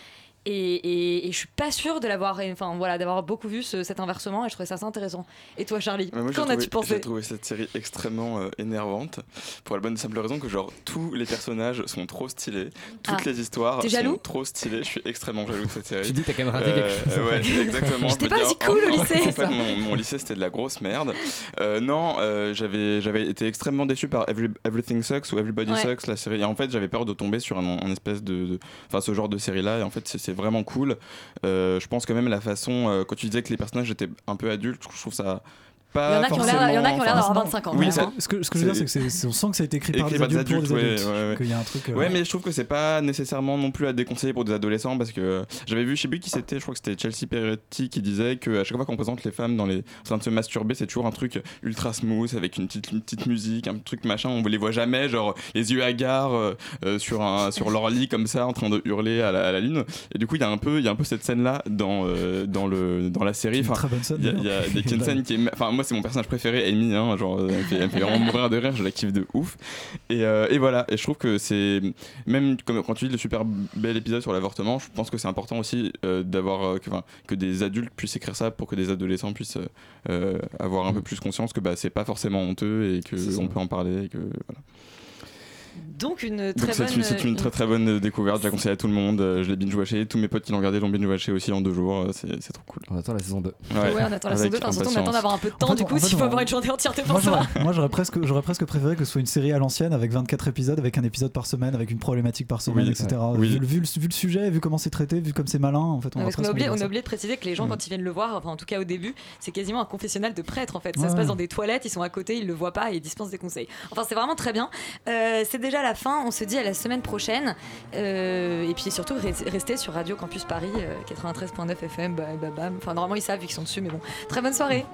Et, et, et je suis pas sûre de l'avoir, enfin voilà, d'avoir beaucoup vu ce- cet inversement. Et je trouvais ça assez intéressant. Et toi, Charlie, qu'en as-tu pensé
J'ai trouvé cette série extrêmement euh, énervante pour la bonne et simple raison que genre tous les personnages sont trop stylés, toutes
Ah.
les histoires
T'es
sont
jaloux?
trop stylées. Je suis extrêmement jaloux de cette série. (laughs)
Tu dis, t'as quand même raté quelque chose.
Ouais, exactement.
J'étais pas aussi cool au lycée.
En fait, mon, mon lycée c'était de la grosse merde. Euh, non, euh, j'avais j'avais été extrêmement déçu par Every- Everything Sucks ou Everybody
Ouais.
Sucks, la série. Et en fait, j'avais peur de tomber sur un, un espèce de, de- enfin ce genre de série là. Et en fait, c'est- vraiment cool. Euh, je pense quand même la façon, euh, quand tu disais que les personnages étaient un peu adultes, je trouve ça pas
Il y en a qui ont l'air- d'avoir 25 ans,
Oui, ça-.
Ce que, ce que je veux dire, c'est que on sent que ça a été écrit par des adultes, pour des
ouais,
adultes.
ouais, ouais.
Qu'il y a un truc. euh,
Ouais, mais je trouve que c'est pas nécessairement non plus à déconseiller pour des adolescents parce que j'avais vu, je sais plus qui c'était, je crois que c'était Chelsea Peretti qui disait que à chaque fois qu'on présente les femmes dans les en train de se masturber, c'est toujours un truc ultra smooth avec une petite, une petite musique, un truc machin, on les voit jamais, genre les yeux hagards euh, euh, sur, un, sur leur lit comme ça en train de hurler à la, à la lune. Et du coup, il y a un peu, il y a un peu cette scène là dans, euh, dans, le, dans la série. Enfin, il y a- il y a, il y a une (laughs) scène qui est, enfin moi c'est mon personnage préféré, Amy, hein, genre elle me fait, elle me fait vraiment mourir de rire, je la kiffe de ouf. Et, euh, et voilà, et je trouve que c'est même comme quand tu dis le super bel épisode sur l'avortement, je pense que c'est important aussi euh, d'avoir euh, que, que des adultes puissent écrire ça pour que des adolescents puissent euh, euh, avoir un peu plus conscience que bah, c'est pas forcément honteux et que on peut en parler et que voilà.
Donc une
Donc
très
c'est
bonne.
une, c'est une très très bonne découverte, je la conseille à tout le monde. Euh, Je l'ai binge-watché, tous mes potes qui l'ont regardé l'ont binge-watché aussi en deux jours, euh, c'est c'est trop cool.
On attend la saison 2.
Ouais, on attend la saison 2, enfin, on attend d'avoir un peu de temps
En
du coup, s'il faut
on-
avoir une journée entière soi.
j'aurais, moi, j'aurais presque, j'aurais presque préféré que ce soit une série à l'ancienne avec 24 épisodes, avec un épisode par semaine, avec une problématique par semaine,
Oui,
etc.
ouais. Oui.
Vu, vu le, vu le sujet, vu comment c'est traité, vu comme c'est malin, en fait, on
qu'on a oublié, on a
ça.
oublié de préciser que les gens,
Mm.
quand ils viennent le voir, enfin en tout cas au début, c'est quasiment un confessionnal de prêtre en fait. Ça se passe dans des toilettes, ils sont à côté, ils le voient pas et ils dispensent des conseils. Enfin, c'est vraiment très bien. Euh, c'est déjà la fin, on se dit à la semaine prochaine. Euh, et puis surtout, re- restez sur Radio Campus Paris, euh, 93.9 FM, bah, bah, bam. Enfin, normalement, ils savent qu'ils sont dessus, mais bon. Très bonne soirée.